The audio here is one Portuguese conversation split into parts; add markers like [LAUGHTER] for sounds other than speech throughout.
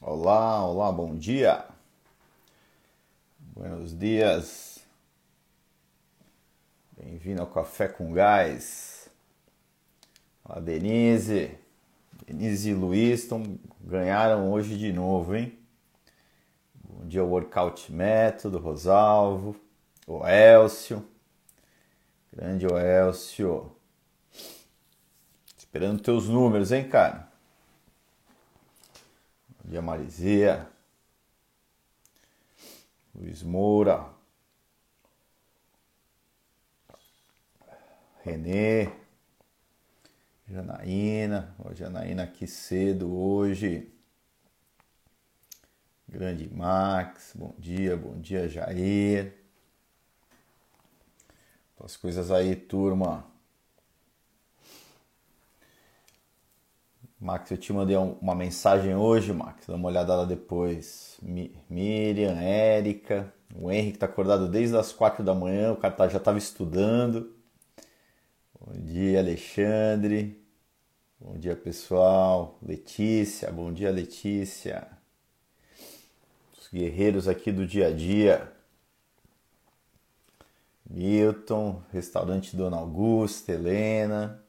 Olá, olá, bom dia. Buenos dias. Bem-vindo ao Café com Gás. Olá, Denise. Denise e Luiz tão, ganharam hoje de novo, hein? Bom dia, Workout Método, Rosalvo, o Elcio. Grande Elcio. Esperando teus números, hein, cara? Dia, Marizia. Luiz Moura. Renê. Janaína. Ó, Janaína aqui cedo hoje. Grande Max. Bom dia, bom dia, Jair. As coisas aí, turma. Max, eu te mandei uma mensagem hoje, Max. Dá uma olhada lá depois. Miriam, Érica, o Henrique tá acordado desde as quatro da manhã, o cara tá, já estava estudando. Bom dia, Alexandre. Bom dia, pessoal. Letícia, bom dia, Letícia. Os guerreiros aqui do dia a dia. Milton, restaurante Dona Augusta, Helena.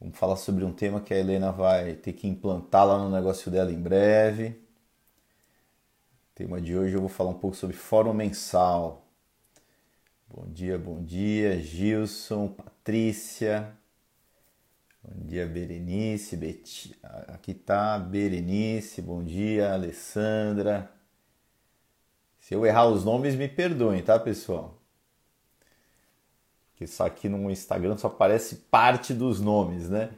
Vamos falar sobre um tema que a Helena vai ter que implantar lá no negócio dela em breve. O tema de hoje eu vou falar um pouco sobre fórum mensal. Bom dia, bom dia, Gilson, Patrícia. Bom dia, Berenice, Beti... aqui tá Berenice, bom dia, Alessandra. Se eu errar os nomes, me perdoem, tá, pessoal? Que só aqui no Instagram só aparece parte dos nomes, né?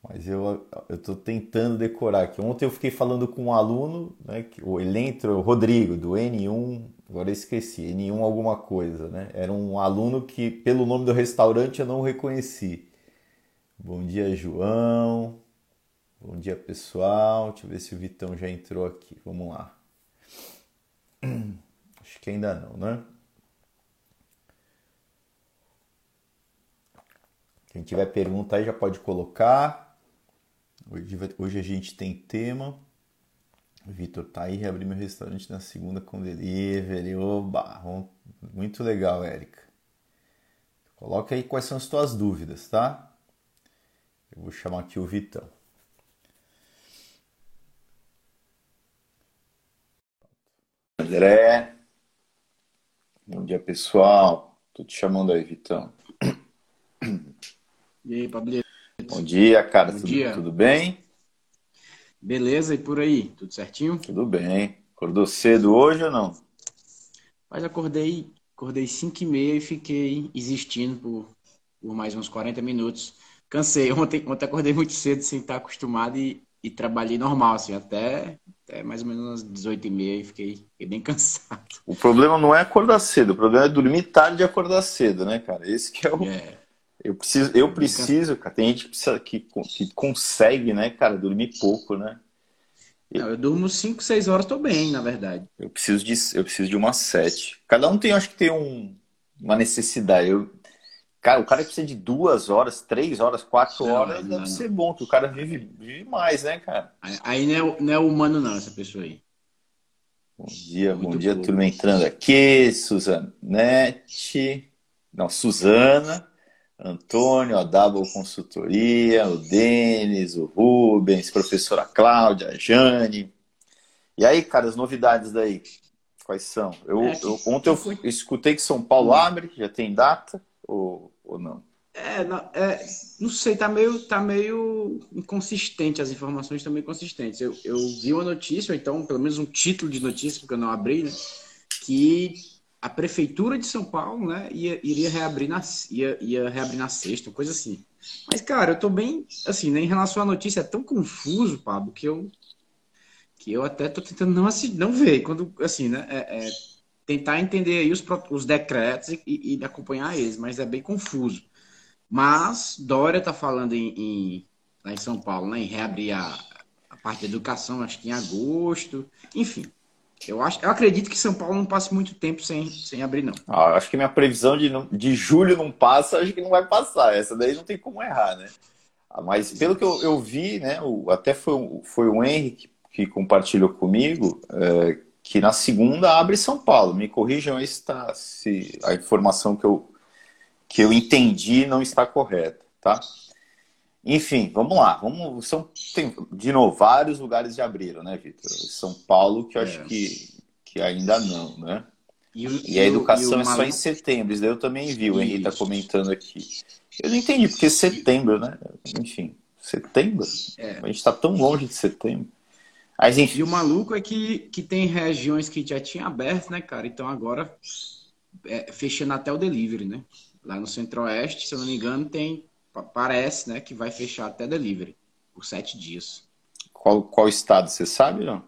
Mas eu estou tentando decorar aqui. Ontem eu fiquei falando com um aluno, né? Ele entrou, o Rodrigo, do N1, agora eu esqueci, N1 alguma coisa, né? Era um aluno que, pelo nome do restaurante, eu não reconheci. Bom dia, João. Bom dia, pessoal. Deixa eu ver se o Vitão já entrou aqui. Vamos lá. [CLEARS THROAT] Acho que ainda não, né? Quem tiver pergunta aí já pode colocar. Hoje, hoje a gente tem tema. Vitor tá aí, reabri meu restaurante na segunda com delivery. Oba! Muito legal, Érica. Coloca aí quais são as tuas dúvidas, tá? Eu vou chamar aqui o Vitão. André. Bom dia, pessoal. Tô te chamando aí, Vitão. E aí, Pablito? Bom dia, cara. Bom tudo, dia. tudo bem? Beleza, e por aí? Tudo certinho? Tudo bem. Acordou cedo hoje ou não? Mas acordei, acordei 5 e meia e fiquei existindo por, por mais uns 40 minutos. Cansei. [LAUGHS] Ontem, ontem acordei muito cedo sem estar acostumado e, e trabalhei normal, assim, até, até mais ou menos umas 18 e meia e fiquei, fiquei bem [LAUGHS] cansado. O problema não é acordar cedo, o problema é dormir tarde e acordar cedo, né, cara? Esse que é o. É, Eu preciso, eu preciso, cara. Tem gente que, precisa, que, que consegue, né, cara, dormir pouco, né? não, eu durmo 5, 6 horas, tô bem, na verdade. Eu preciso de, eu preciso de umas sete. Cada um tem, acho que tem um, uma necessidade. Eu, cara, o cara que precisa de duas horas, três horas, quatro Não, horas, não, deve não. ser bom, que o cara vive, vive mais, né, cara? Aí, aí não, é, não é humano não, essa pessoa aí. Bom dia, bom Muito dia, pouco. turma entrando aqui. Suzanete, não, Suzana, Antônio, a Double Consultoria, o Denis, o Rubens, professora Cláudia, a Jane. E aí, cara, as novidades daí? Quais são? Eu, É, eu- ontem eu foi- escutei que São Paulo abre, já tem data ou, ou não? É, não, é, não sei, tá meio, tá meio inconsistente, as informações estão meio inconsistentes. Eu, eu vi uma notícia, ou então, pelo menos um título de notícia, porque eu não abri, né? Que a prefeitura de São Paulo, né, ia, iria reabrir na, ia, ia reabrir na sexta, coisa assim. Mas, cara, eu tô bem, assim, né, em relação à notícia, é tão confuso, Pablo, que eu, que eu até tô tentando não, assi- não ver, quando, assim, né, é, é tentar entender aí os, os decretos e, e- acompanhar eles, mas é bem confuso. Mas Dória está falando em, em- lá em São Paulo, né, em reabrir a, a parte da educação, acho que em agosto. Enfim, eu acho, eu acredito que São Paulo não passe muito tempo sem, sem abrir, não. Ah, acho que minha previsão de, de julho não passa, acho que não vai passar. Essa daí não tem como errar, né? Ah, Mas pelo que eu, eu vi, né? O, até foi, foi o Henry que, que compartilhou comigo é, que na segunda abre São Paulo. Me corrijam aí se, tá, se a informação que eu, que eu entendi não está correta, tá? Enfim, vamos lá. Vamos, são, tem, de novo, vários lugares já abriram, né, Vitor? São Paulo, que eu acho é. que, que ainda não, né? E, o, e a educação e é só em setembro. Isso daí eu também vi, o Henrique está comentando aqui. Eu não entendi, porque setembro, né? Enfim, setembro? É. A gente está tão longe de setembro. Mas, enfim. E o maluco é que, que tem regiões que já tinha aberto, né, cara? Então agora é, fechando até o delivery, né? Lá no Centro-Oeste, se eu não me engano, tem. Parece, né, que vai fechar até delivery por sete dias. Qual, qual estado, você sabe, não?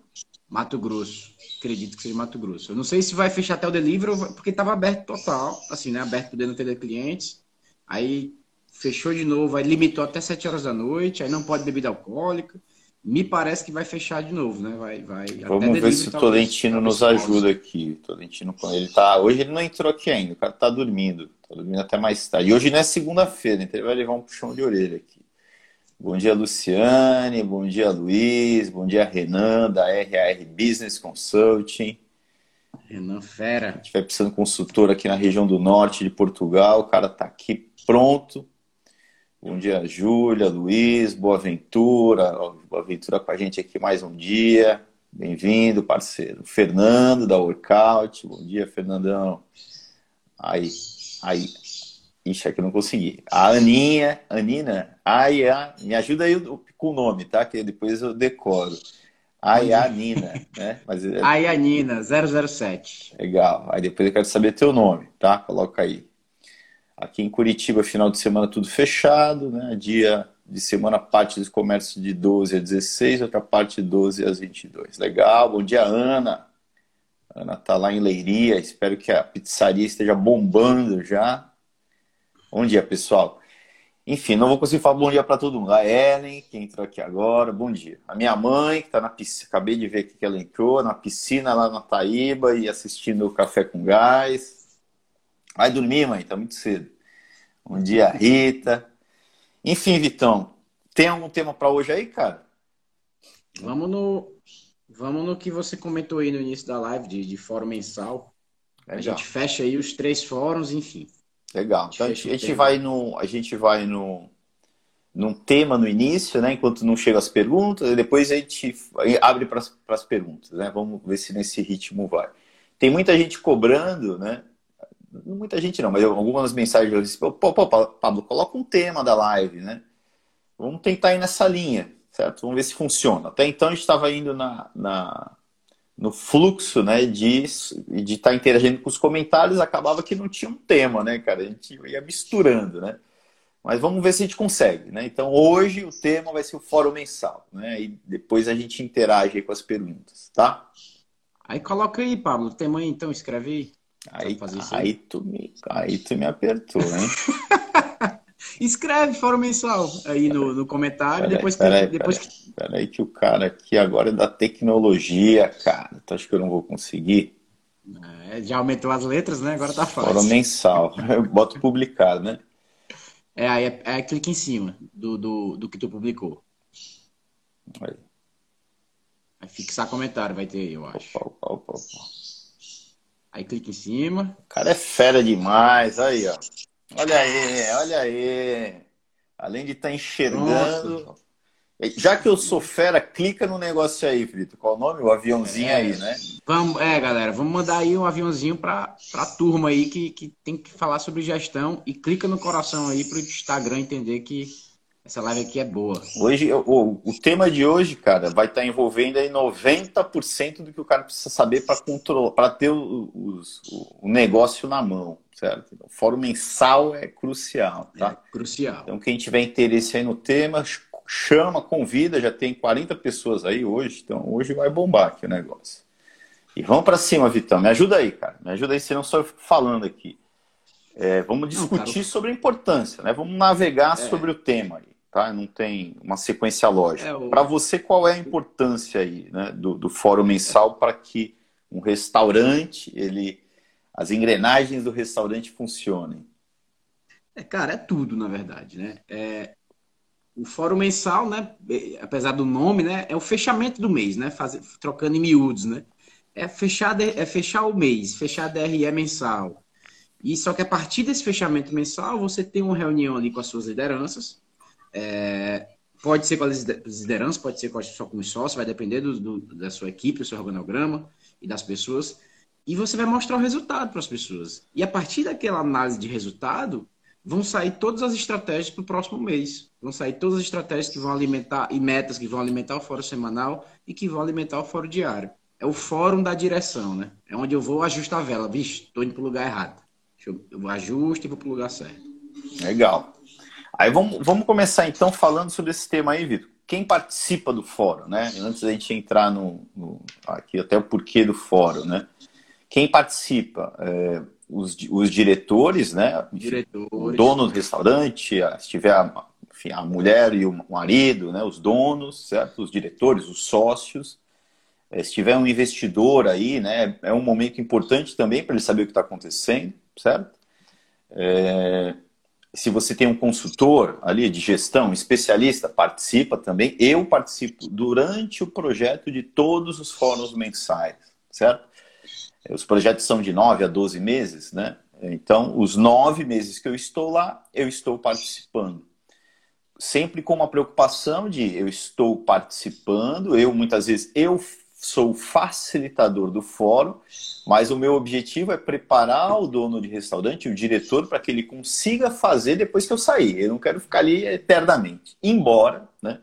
Mato Grosso. Acredito que seja Mato Grosso. Eu não sei se vai fechar até o delivery, porque estava aberto total, assim, né? Aberto podendo atender clientes. Aí fechou de novo, aí limitou até 7 horas da noite, aí não pode bebida alcoólica. Me parece que vai fechar de novo, né? Vai, vai. Vamos ver se o Tolentino nos ajuda aqui. Tolentino, ele tá. Hoje ele não entrou aqui ainda, o cara tá dormindo. Tá dormindo até mais tarde. E hoje não é segunda-feira, então ele vai levar um puxão de orelha aqui. Bom dia, Luciane. Bom dia, Luiz. Bom dia, Renan, da RAR Business Consulting. Renan Fera. A gente vai precisando de consultor aqui na região do norte de Portugal. O cara tá aqui pronto Bom dia, Júlia, Luiz, Boa Ventura. Boa Ventura com a gente aqui mais um dia. Bem-vindo, parceiro. Fernando, da Workout. Bom dia, Fernandão. Aí, aí. Ixi, aqui eu não consegui. A Aninha, Anina, ai, a, me ajuda aí com o nome, tá? Que depois eu decoro. Ai, a Nina, né? Mas, é Ai, a Nina, 007. Legal. Aí depois eu quero saber teu nome, tá? Coloca aí. Aqui em Curitiba, final de semana tudo fechado, né? Dia de semana, parte do comércio de 12 a 16, outra parte de 12 às 22. Legal, bom dia, Ana. Ana tá lá em Leiria, espero que a pizzaria esteja bombando já. Bom dia, pessoal. Enfim, não vou conseguir falar bom dia para todo mundo. A Ellen, que entrou aqui agora, bom dia. A minha mãe, que está na piscina, acabei de ver que ela entrou, na piscina lá na Taíba e assistindo o Café com Gás. Vai dormir, mãe, tá muito cedo. Bom dia, Rita. Enfim, Vitão, tem algum tema para hoje aí, cara? Vamos no, vamos no que você comentou aí no início da live de, de fórum mensal. Legal. A gente fecha aí os três fóruns, enfim. Legal. Então a gente, a gente vai no, a gente vai no, num tema no início, né? Enquanto não chegam as perguntas, e depois a gente abre para as perguntas, né? Vamos ver se nesse ritmo vai. Tem muita gente cobrando, né? Muita gente não, mas algumas mensagens eu disse, pô, pô, Pablo, coloca um tema da live, né? Vamos tentar ir nessa linha, certo? Vamos ver se funciona. Até então a gente estava indo na, na, no fluxo, né, de de estar tá interagindo com os comentários, acabava que não tinha um tema, né, cara? A gente ia misturando, né? Mas vamos ver se a gente consegue, né? Então hoje o tema vai ser o fórum mensal, né? E depois a gente interage com as perguntas, tá? Aí coloca aí, Pablo, o tema aí, então escreve aí. Aí, aí, tu me, aí tu me apertou, hein? [LAUGHS] Escreve fórum mensal aí no, no comentário. Pera depois que, peraí, depois peraí, que... peraí que o cara aqui agora é da tecnologia, cara. Tu acha que eu não vou conseguir? É, já aumentou as letras, né? Agora tá fácil. Fórum mensal. [LAUGHS] Eu boto publicar, né? É, aí é, é, clique em cima do, do, do que tu publicou. Aí. Vai fixar comentário, vai ter, eu acho. Opa, opa, opa, opa. Aí clica em cima. O cara é fera demais, aí, ó. Olha aí, olha aí. Além de estar tá enxergando. Nossa. Já que eu sou fera, clica no negócio aí, Frito. Qual o nome? O aviãozinho é, aí, né? Vamos, é, galera, vamos mandar aí um aviãozinho para a turma aí que, que tem que falar sobre gestão e clica no coração aí para o Instagram entender que essa live aqui é boa. Hoje, o, o tema de hoje, cara, vai estar envolvendo aí 90% do que o cara precisa saber para controlar, para ter o, o, o, negócio na mão, certo? O fórum mensal é crucial, tá? É crucial. Então, quem tiver interesse aí no tema, chama, convida, já tem 40 pessoas aí hoje, então hoje vai bombar aqui o negócio. E vamos para cima, Vitão. Me ajuda aí, cara. Me ajuda aí, senão só eu fico falando aqui. É, vamos discutir Não, sobre a importância, né? Vamos navegar é. sobre o tema aí tá? Não tem uma sequência lógica. É, o... Para você, qual é a importância aí, né, do, do fórum mensal para que um restaurante, ele, as engrenagens do restaurante funcionem? É, cara, é tudo, na verdade, né? É, o fórum mensal, né, apesar do nome, né, é o fechamento do mês, né, Faz, trocando em miúdos, né? É fechar, é fechar o mês, fechar a DRE mensal. E só que a partir desse fechamento mensal, você tem uma reunião ali com as suas lideranças. É, pode ser com as lideranças, pode ser só com os sócios, vai depender do, do, da sua equipe, do seu organograma e das pessoas. E você vai mostrar o resultado para as pessoas. E a partir daquela análise de resultado, vão sair todas as estratégias para o próximo mês. Vão sair todas as estratégias que vão alimentar e metas que vão alimentar o fórum semanal e que vão alimentar o fórum diário. É o fórum da direção, né? É onde eu vou ajustar a vela. Vixe, estou indo para o lugar errado. Eu, ajusto e vou para o lugar certo. Legal. Aí vamos, vamos começar então falando sobre esse tema aí, Vitor. Quem participa do fórum, né? Antes da gente entrar no, no aqui até o porquê do fórum, né? Quem participa? É, os, os diretores, né? Diretores. O dono do restaurante, se tiver a, enfim, a mulher e o marido, né? Os donos, certo? Os diretores, os sócios. É, se tiver um investidor aí, né? É um momento importante também para ele saber o que está acontecendo, certo? É, se você tem um consultor ali de gestão, especialista, participa também. Eu participo durante o projeto de todos os fóruns mensais, certo? Os projetos são de 9 a 12 meses, né? Então, os nove meses que eu estou lá, eu estou participando. Sempre com uma preocupação de eu estou participando, eu muitas vezes eu sou facilitador do fórum, mas o meu objetivo é preparar o dono de restaurante, o diretor, para que ele consiga fazer depois que eu sair. Eu não quero ficar ali eternamente. Embora, né,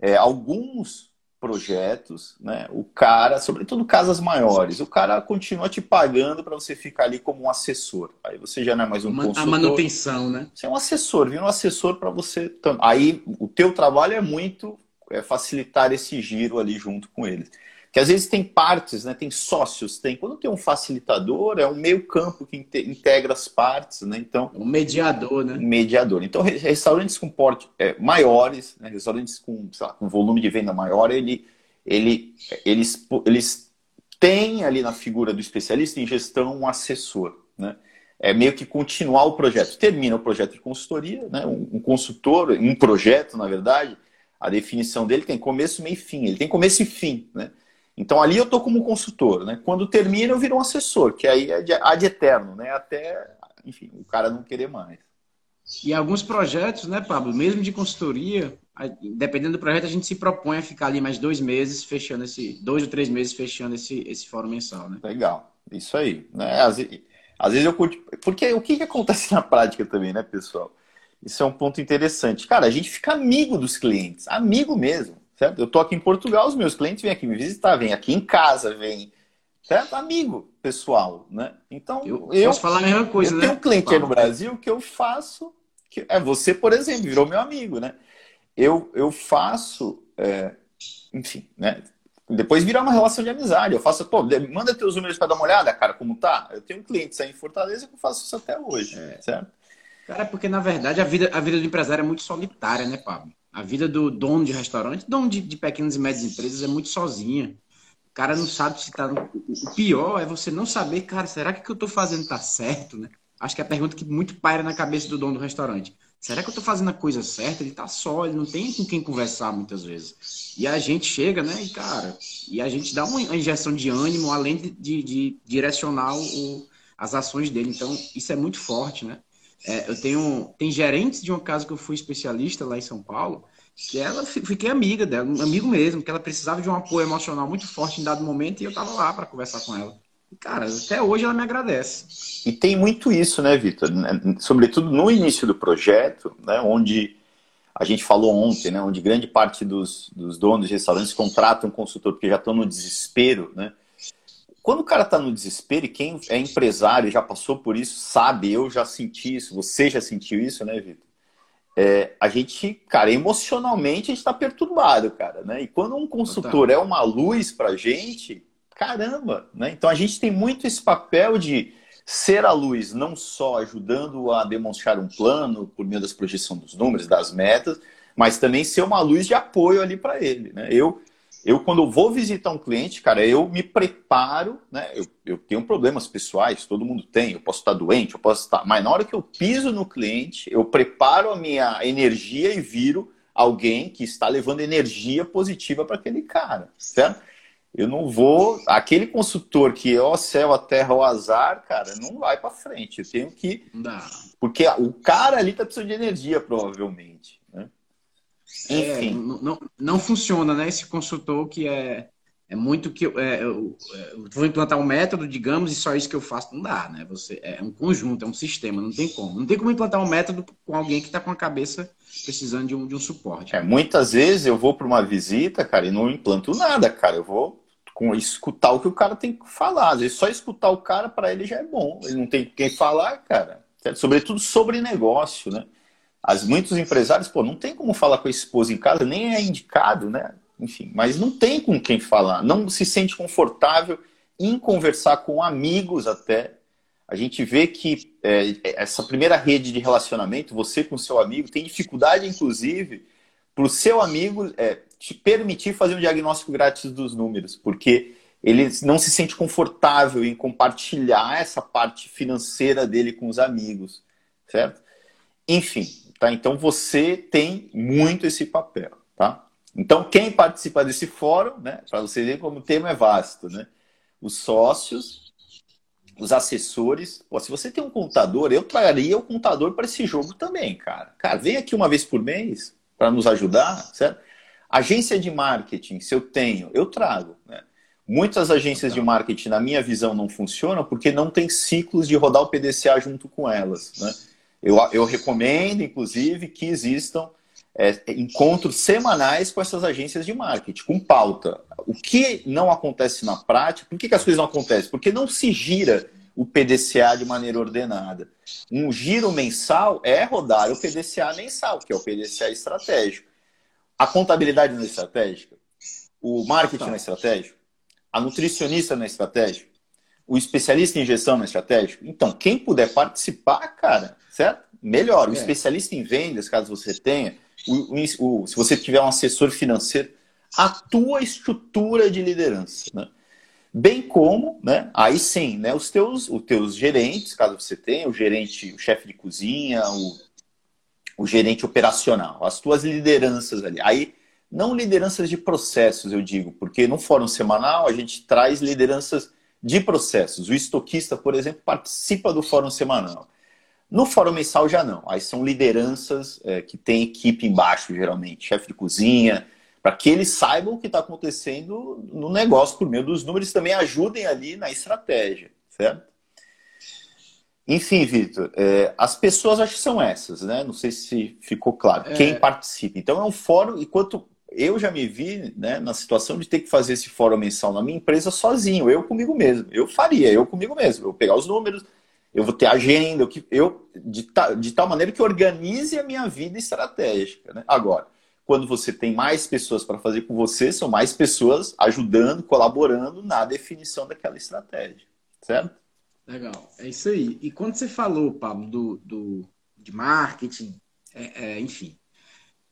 é, alguns projetos, né? O cara, sobretudo casas maiores, o cara continua te pagando para você ficar ali como um assessor. Aí você já não é mais um consultor. A manutenção, né? Você é um assessor, vindo um assessor para você. Aí o teu trabalho é muito é facilitar esse giro ali junto com eles. Que às vezes tem partes, né? Tem sócios, tem. Quando tem um facilitador, é um meio campo que integra as partes, né? Então. Um mediador, né? Um mediador. Então, restaurantes com porte é, maiores, né? restaurantes com, lá, com volume de venda maior, ele, ele, eles, eles têm ali na figura do especialista em gestão um assessor, né? É meio que continuar o projeto. Termina o projeto de consultoria, né? um, um consultor, um projeto, na verdade, a definição dele tem começo, meio e fim. Ele tem começo e fim, né? Então ali eu estou como consultor, né? Quando termina eu viro um assessor, que aí é de, ad eterno, né? Até, enfim, o cara não querer mais. E alguns projetos, né, Pablo, mesmo de consultoria, dependendo do projeto, a gente se propõe a ficar ali mais dois meses fechando esse, dois ou três meses fechando esse, esse fórum mensal, né? Legal, isso aí. Né? Às, às vezes eu curto. Porque o que, que acontece [LAUGHS] na prática também, né, pessoal? Isso é um ponto interessante. Cara, a gente fica amigo dos clientes, amigo mesmo certo? Eu tô aqui em Portugal, os meus clientes vêm aqui me visitar, vêm aqui em casa, vêm, certo? Amigo pessoal, né? Então, eu, eu posso falar a mesma coisa, eu né? tenho um cliente aí no Brasil que eu faço, que é você, por exemplo, virou meu amigo, né? Eu, eu faço, é, enfim, né? Depois virar uma relação de amizade. Eu faço, pô, manda teus números para dar uma olhada, cara, como tá. Eu tenho um cliente aí em Fortaleza que eu faço isso até hoje, é. certo? Cara, porque na verdade a vida, a vida do empresário é muito solitária, né, Pablo? A vida do dono de restaurante, dono de, de pequenas e médias empresas é muito sozinha. O cara não sabe se tá. No... O pior é você não saber, cara, será que o que eu tô fazendo tá certo, né? Acho que é a pergunta que muito paira na cabeça do dono do restaurante. Será que eu tô fazendo a coisa certa? Ele tá só, ele não tem com quem conversar muitas vezes. E a gente chega, né, e cara, e a gente dá uma injeção de ânimo além de, de, de direcionar o, as ações dele. Então, isso é muito forte, né? É, eu tenho tem gerentes de uma casa que eu fui especialista lá em São Paulo, que ela fiquei amiga dela, um amigo mesmo, que ela precisava de um apoio emocional muito forte em dado momento e eu estava lá para conversar com ela. Cara, até hoje ela me agradece. E tem muito isso, né, Vitor? Sobretudo no início do projeto, né, onde a gente falou ontem, né, onde grande parte dos, dos donos de restaurantes contratam um consultor porque já estão no desespero, né? Quando o cara está no desespero, e quem é empresário já passou por isso, sabe, eu já senti isso, você já sentiu isso, né, Vitor? É, a gente, cara, emocionalmente a gente está perturbado, cara, né? E quando um consultor é uma luz pra gente, caramba, né? Então a gente tem muito esse papel de ser a luz, não só ajudando a demonstrar um plano por meio das projeções dos números, das metas, mas também ser uma luz de apoio ali para ele, né? Eu eu, quando vou visitar um cliente, cara, eu me preparo, né? Eu, eu tenho problemas pessoais, todo mundo tem, eu posso estar doente, eu posso estar. Mas na hora que eu piso no cliente, eu preparo a minha energia e viro alguém que está levando energia positiva para aquele cara, certo? Eu não vou. Aquele consultor que é o céu, a terra, o azar, cara, não vai para frente. Eu tenho que. Não. Porque o cara ali tá precisando de energia, provavelmente. É, Enfim. É, não, não, não, funciona, né? Esse consultor que é, é muito que. É, eu, eu, vou implantar um método, digamos, e só isso que eu faço. Não dá, né? Você, é um conjunto, é um sistema, não tem como. Não tem como implantar um método com alguém que está com a cabeça precisando de um, de um suporte. É, muitas vezes eu vou para uma visita, cara, e não implanto nada, cara. Eu vou com escutar o que o cara tem que falar. Às vezes só escutar o cara para ele já é bom. Ele não tem quem falar, cara. Sobretudo sobre negócio, né? As, muitos empresários, pô, não tem como falar com a esposa em casa, nem é indicado, né? Enfim, mas não tem com quem falar. Não se sente confortável em conversar com amigos até. A gente vê que é, essa primeira rede de relacionamento, você com seu amigo, tem dificuldade, inclusive, para o seu amigo é, te permitir fazer um diagnóstico grátis dos números, porque ele não se sente confortável em compartilhar essa parte financeira dele com os amigos, certo? Enfim, tá? Então você tem muito esse papel, tá? Então quem participa desse fórum, né? Para você ver como o tema é vasto, né? Os sócios, os assessores. Pô, se você tem um contador, eu traria o contador para esse jogo também, cara. Cara, vem aqui uma vez por mês para nos ajudar, certo? Agência de marketing, se eu tenho, eu trago. Né? Muitas agências de marketing, na minha visão, não funcionam porque não tem ciclos de rodar o PDCA junto com elas. Né? Eu, eu recomendo, inclusive, que existam é, encontros semanais com essas agências de marketing, com pauta. O que não acontece na prática, por que, que as coisas não acontecem? Porque não se gira o PDCA de maneira ordenada. Um giro mensal é rodar o PDCA mensal, que é o PDCA estratégico. A contabilidade não é estratégica? O marketing não é estratégico? A nutricionista não é estratégico? O especialista em gestão não é estratégico? Então, quem puder participar, cara, certo? Melhor. O é. especialista em vendas, caso você tenha, o, o, o, se você tiver um assessor financeiro, a tua estrutura de liderança, né? Bem como, né, aí sim, né, os teus, os teus gerentes, caso você tenha, o gerente, o chefe de cozinha, o o gerente operacional, as tuas lideranças ali. Aí, não lideranças de processos, eu digo, porque no fórum semanal a gente traz lideranças de processos. O estoquista, por exemplo, participa do fórum semanal. No fórum mensal já não. Aí são lideranças é, que tem equipe embaixo, geralmente, chefe de cozinha, para que eles saibam o que está acontecendo no negócio por meio dos números também ajudem ali na estratégia, certo? Enfim, Vitor, é, as pessoas acho que são essas, né? Não sei se ficou claro. É... Quem participa. Então é um fórum, enquanto eu já me vi né, na situação de ter que fazer esse fórum mensal na minha empresa sozinho, eu comigo mesmo. Eu faria, eu comigo mesmo. Eu vou pegar os números, eu vou ter agenda, eu, eu de, ta, de tal maneira que organize a minha vida estratégica. Né? Agora, quando você tem mais pessoas para fazer com você, são mais pessoas ajudando, colaborando na definição daquela estratégia, certo? Legal, é isso aí. E quando você falou, Pablo, do, do, de marketing, é, é, enfim,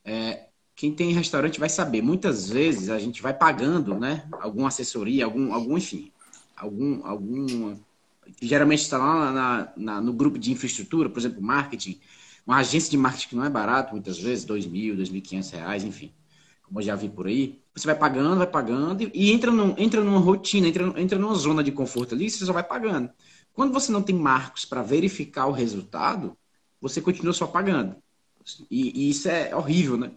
é, quem tem restaurante vai saber. Muitas vezes a gente vai pagando, né? Alguma assessoria, algum, algum enfim, algum, algum geralmente está lá na, na, no grupo de infraestrutura, por exemplo, marketing, uma agência de marketing que não é barato, muitas vezes, dois mil, dois mil quinhentos reais, enfim, como eu já vi por aí. Você vai pagando, vai pagando e, e entra, num, entra numa rotina, entra, entra numa zona de conforto ali, você só vai pagando. Quando você não tem marcos para verificar o resultado, você continua só pagando. E, e isso é horrível, né?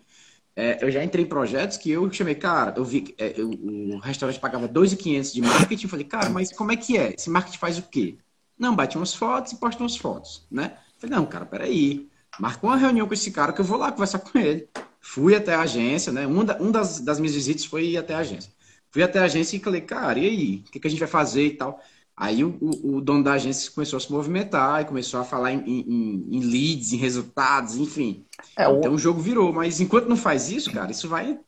É, eu já entrei em projetos que eu chamei, cara, eu vi é, eu, o restaurante pagava 2.500 de marketing, eu falei, cara, mas como é que é? Esse marketing faz o quê? Não, bate umas fotos e posta umas fotos, né? Eu falei, não, cara, peraí. Marca uma reunião com esse cara que eu vou lá conversar com ele. Fui até a agência, né? Uma, da, um das, das minhas visitas foi ir até a agência. Fui até a agência e falei, cara, e aí? O que, que a gente vai fazer e tal? Aí o, o, dono da agência começou a se movimentar e começou a falar em, em, em leads, em resultados, enfim. É, então o jogo virou. Mas enquanto não faz isso, cara, isso vai.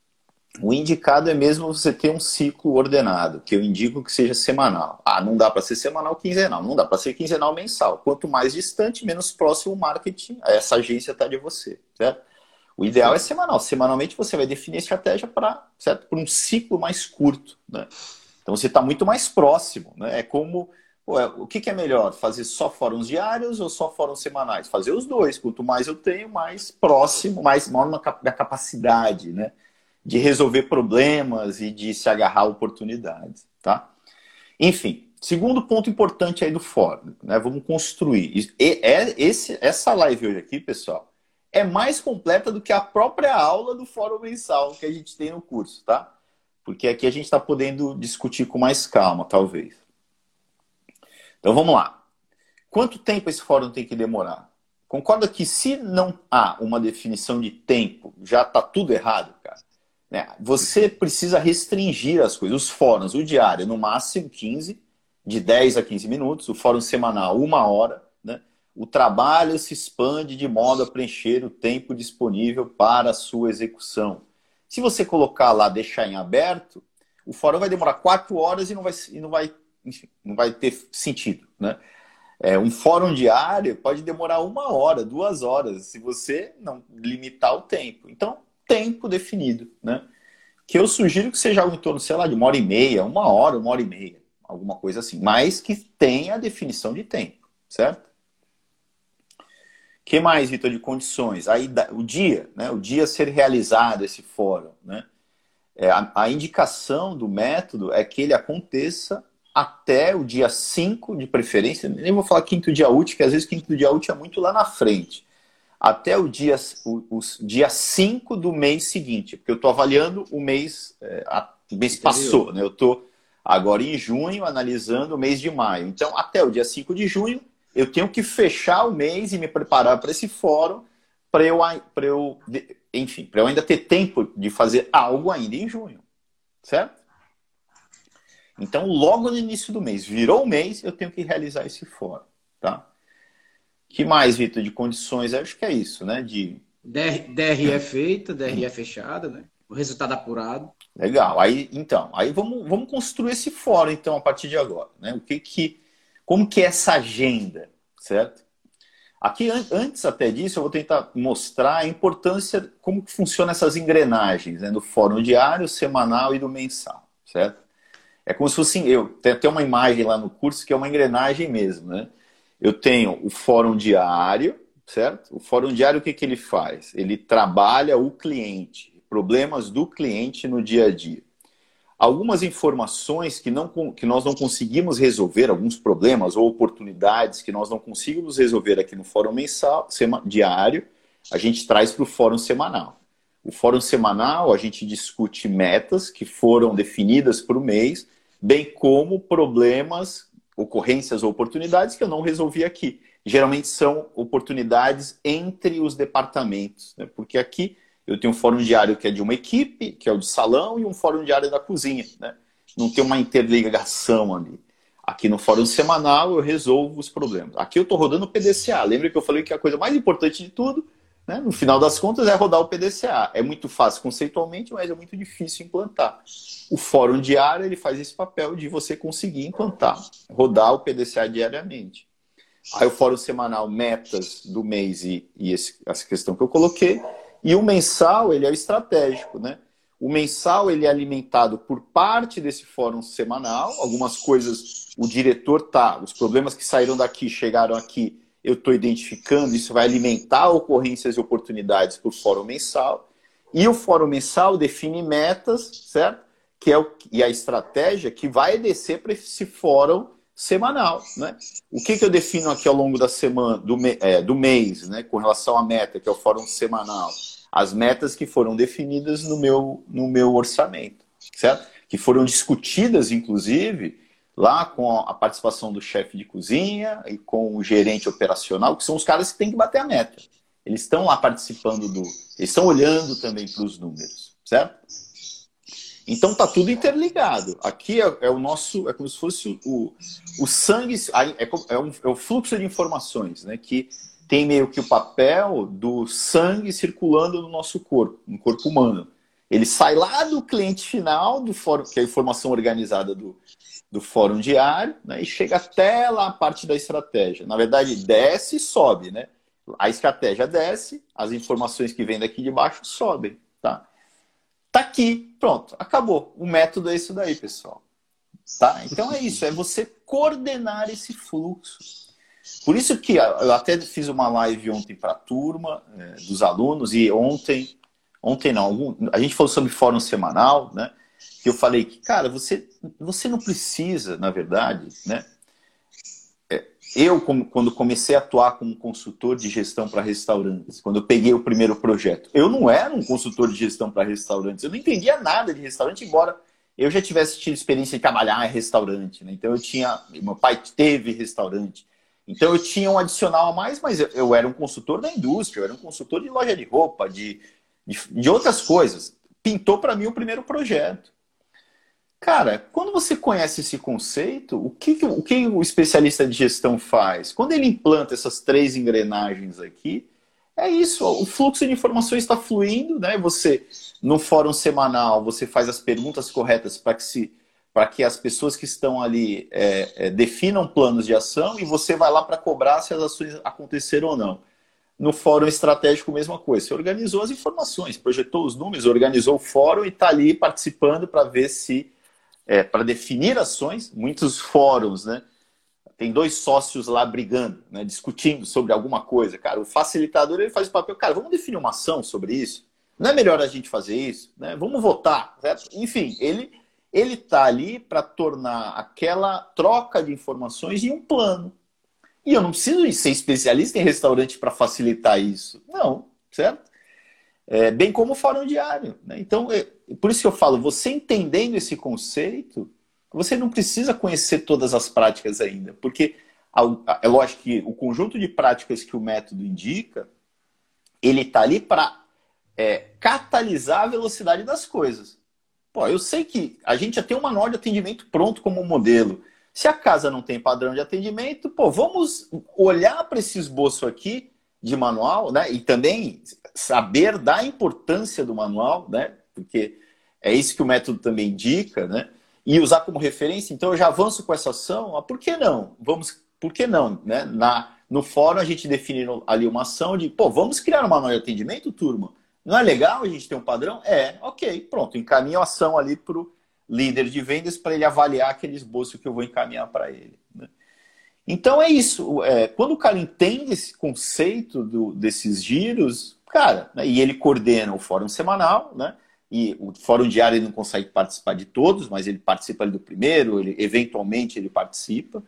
O indicado é mesmo você ter um ciclo ordenado, que eu indico que seja semanal. Ah, não dá para ser semanal quinzenal, não dá para ser quinzenal mensal. Quanto mais distante, menos próximo o marketing, essa agência está de você, certo? O ideal é semanal. Semanalmente você vai definir a estratégia para um ciclo mais curto, né? Então você está muito mais próximo. Né? É como Pô, é, o que, que, é melhor? Fazer só fóruns diários ou só fóruns semanais? Fazer os dois. Quanto mais eu tenho, mais próximo, mais maior minha capacidade né? de resolver problemas e de se agarrar a oportunidades. Tá? Enfim, segundo ponto importante aí do fórum, né? Vamos construir. E é esse, essa live hoje aqui, pessoal, é mais completa do que a própria aula do fórum mensal que a gente tem no curso, tá? Porque aqui a gente está podendo discutir com mais calma, talvez. Então vamos lá. Quanto tempo esse fórum tem que demorar? Concorda que se não há uma definição de tempo, já está tudo errado, cara? Né? Você precisa restringir as coisas. Os fóruns, o diário, no máximo 15, de 10 a 15 minutos. O fórum semanal, uma hora. Né? O trabalho se expande de modo a preencher o tempo disponível para a sua execução. Se você colocar lá, deixar em aberto, o fórum vai demorar 4 horas e não vai, e não vai enfim, não vai ter sentido, né? É, um fórum diário pode demorar uma hora, duas horas, se você não limitar o tempo. Então, tempo definido, né? Que eu sugiro que seja algo em torno, sei lá, de uma hora e meia, uma hora, uma hora e meia, alguma coisa assim. Mas que tenha a definição de tempo, certo? Que mais, Vitor, de condições? Aí, o dia, né? O dia ser realizado, esse fórum, né? É, a, a indicação do método é que ele aconteça até o dia 5, de preferência, nem vou falar quinto dia útil, que às vezes quinto dia útil é muito lá na frente. Até o dia, o, o dia 5 do mês seguinte, porque eu estou avaliando o mês, é, a, o mês passou, né? Eu estou agora em junho analisando o mês de maio. Então, até o dia 5 de junho, eu tenho que fechar o mês e me preparar para esse fórum para eu, eu, enfim, para eu ainda ter tempo de fazer algo ainda em junho, certo? Então, logo no início do mês, virou o mês, eu tenho que realizar esse fórum, tá? que mais, Vitor, de condições? Acho que é isso, né? De... DR, DRE feita, DRE fechada, né? O resultado apurado. Legal. Aí, então, aí vamos, vamos construir esse fórum, então, a partir de agora. Né? O que que, como que é essa agenda, certo? Aqui, antes até disso, eu vou tentar mostrar a importância, como que funcionam essas engrenagens, né? Do fórum diário, semanal e do mensal, certo? É como se fosse eu. Tem até uma imagem lá no curso que é uma engrenagem mesmo, né? Eu tenho o fórum diário, certo? O fórum diário, o que, que ele faz? Ele trabalha o cliente, problemas do cliente no dia a dia. Algumas informações que, não, que nós não conseguimos resolver, alguns problemas ou oportunidades que nós não conseguimos resolver aqui no fórum mensal, sema, diário, a gente traz para o fórum semanal. O fórum semanal, a gente discute metas que foram definidas para o mês bem como problemas, ocorrências ou oportunidades que eu não resolvi aqui. Geralmente são oportunidades entre os departamentos, né? porque aqui eu tenho um fórum diário que é de uma equipe, que é o de salão, e um fórum diário da cozinha. Né? Não tem uma interligação ali. Aqui no fórum semanal eu resolvo os problemas. Aqui eu estou rodando o PDCA. Lembra que eu falei que a coisa mais importante de tudo né? No final das contas, é rodar o PDCA. É muito fácil conceitualmente, mas é muito difícil implantar. O fórum diário ele faz esse papel de você conseguir implantar, rodar o PDCA diariamente. Aí o fórum semanal, metas do mês e, e esse, essa questão que eu coloquei. E o mensal, ele é o estratégico, né? O mensal ele é alimentado por parte desse fórum semanal. Algumas coisas o diretor tá, os problemas que saíram daqui chegaram aqui eu estou identificando, isso vai alimentar ocorrências e oportunidades o fórum mensal. E o fórum mensal define metas, certo? Que é o, e a estratégia que vai descer para esse fórum semanal. Né? O que, que eu defino aqui ao longo da semana, do, é, do mês, né, com relação à meta, que é o fórum semanal? As metas que foram definidas no meu, no meu orçamento, certo? Que foram discutidas, inclusive, lá com a participação do chefe de cozinha e com o gerente operacional, que são os caras que têm que bater a meta. Eles estão lá participando do. Eles estão olhando também para os números, certo? Então tá tudo interligado. Aqui é, é, o nosso, é como se fosse o, o sangue, é, é, um, é o fluxo de informações, né? Que tem meio que o papel do sangue circulando no nosso corpo, no corpo humano. Ele sai lá do cliente final, do fórum, que é a informação organizada do, do fórum diário né, e chega até lá a parte da estratégia. Na verdade, desce e sobe, né? A estratégia desce, as informações que vêm daqui de baixo sobem, tá? Tá aqui, pronto, acabou. O método é isso daí, pessoal. Tá? Então é isso, é você coordenar esse fluxo. Por isso que eu até fiz uma live ontem para a turma é, dos alunos e ontem, ontem não, a gente falou sobre fórum semanal, né? Que eu falei que, cara, você, você não precisa, na verdade, né? Eu, quando comecei a atuar como consultor de gestão para restaurantes, quando eu peguei o primeiro projeto, eu não era um consultor de gestão para restaurantes, eu não entendia nada de restaurante, embora eu já tivesse tido experiência de trabalhar em restaurante, né? Então eu tinha, meu pai teve restaurante, então eu tinha um adicional a mais, mas eu, eu era um consultor da indústria, eu era um consultor de loja de roupa, de, de, de outras coisas. Pintou para mim o primeiro projeto. Cara, quando você conhece esse conceito, o que, o que o especialista de gestão faz? Quando ele implanta essas três engrenagens aqui, é isso, o fluxo de informações está fluindo, né? Você, no fórum semanal, você faz as perguntas corretas para que, que as pessoas que estão ali é, é, definam planos de ação e você vai lá para cobrar se as ações aconteceram ou não. No fórum estratégico, mesma coisa. Você organizou as informações, projetou os números, organizou o fórum e está ali participando para ver se, é, para definir ações. Muitos fóruns, né? tem dois sócios lá brigando, né, discutindo sobre alguma coisa, cara. O facilitador ele faz o papel, cara, vamos definir uma ação sobre isso. Não é melhor a gente fazer isso, né? Vamos votar, certo? Enfim, ele ele tá ali para tornar aquela troca de informações em um plano. E eu não preciso ser especialista em restaurante para facilitar isso. Não, certo? É, bem como o fórum diário. Né? Então, é, por isso que eu falo, você entendendo esse conceito, você não precisa conhecer todas as práticas ainda, porque é lógico que o conjunto de práticas que o método indica, ele está ali para é, catalisar a velocidade das coisas. Pô, eu sei que a gente já tem um manual de atendimento pronto como modelo. Se a casa não tem padrão de atendimento, pô, vamos olhar para esse esboço aqui de manual, né? E também saber da importância do manual, né? Porque é isso que o método também indica, né? e usar como referência, então eu já avanço com essa ação, ah, por que não? Vamos, por que não? Né? Na, no fórum a gente define ali uma ação de, pô, vamos criar uma nova de atendimento, turma? Não é legal a gente ter um padrão? É, ok, pronto, encaminho a ação ali para o líder de vendas para ele avaliar aquele esboço que eu vou encaminhar para ele. Né? Então é isso, é, quando o cara entende esse conceito do, desses giros, cara, né, e ele coordena o fórum semanal, né? E o fórum diário ele não consegue participar de todos, mas ele participa do primeiro, ele eventualmente ele participa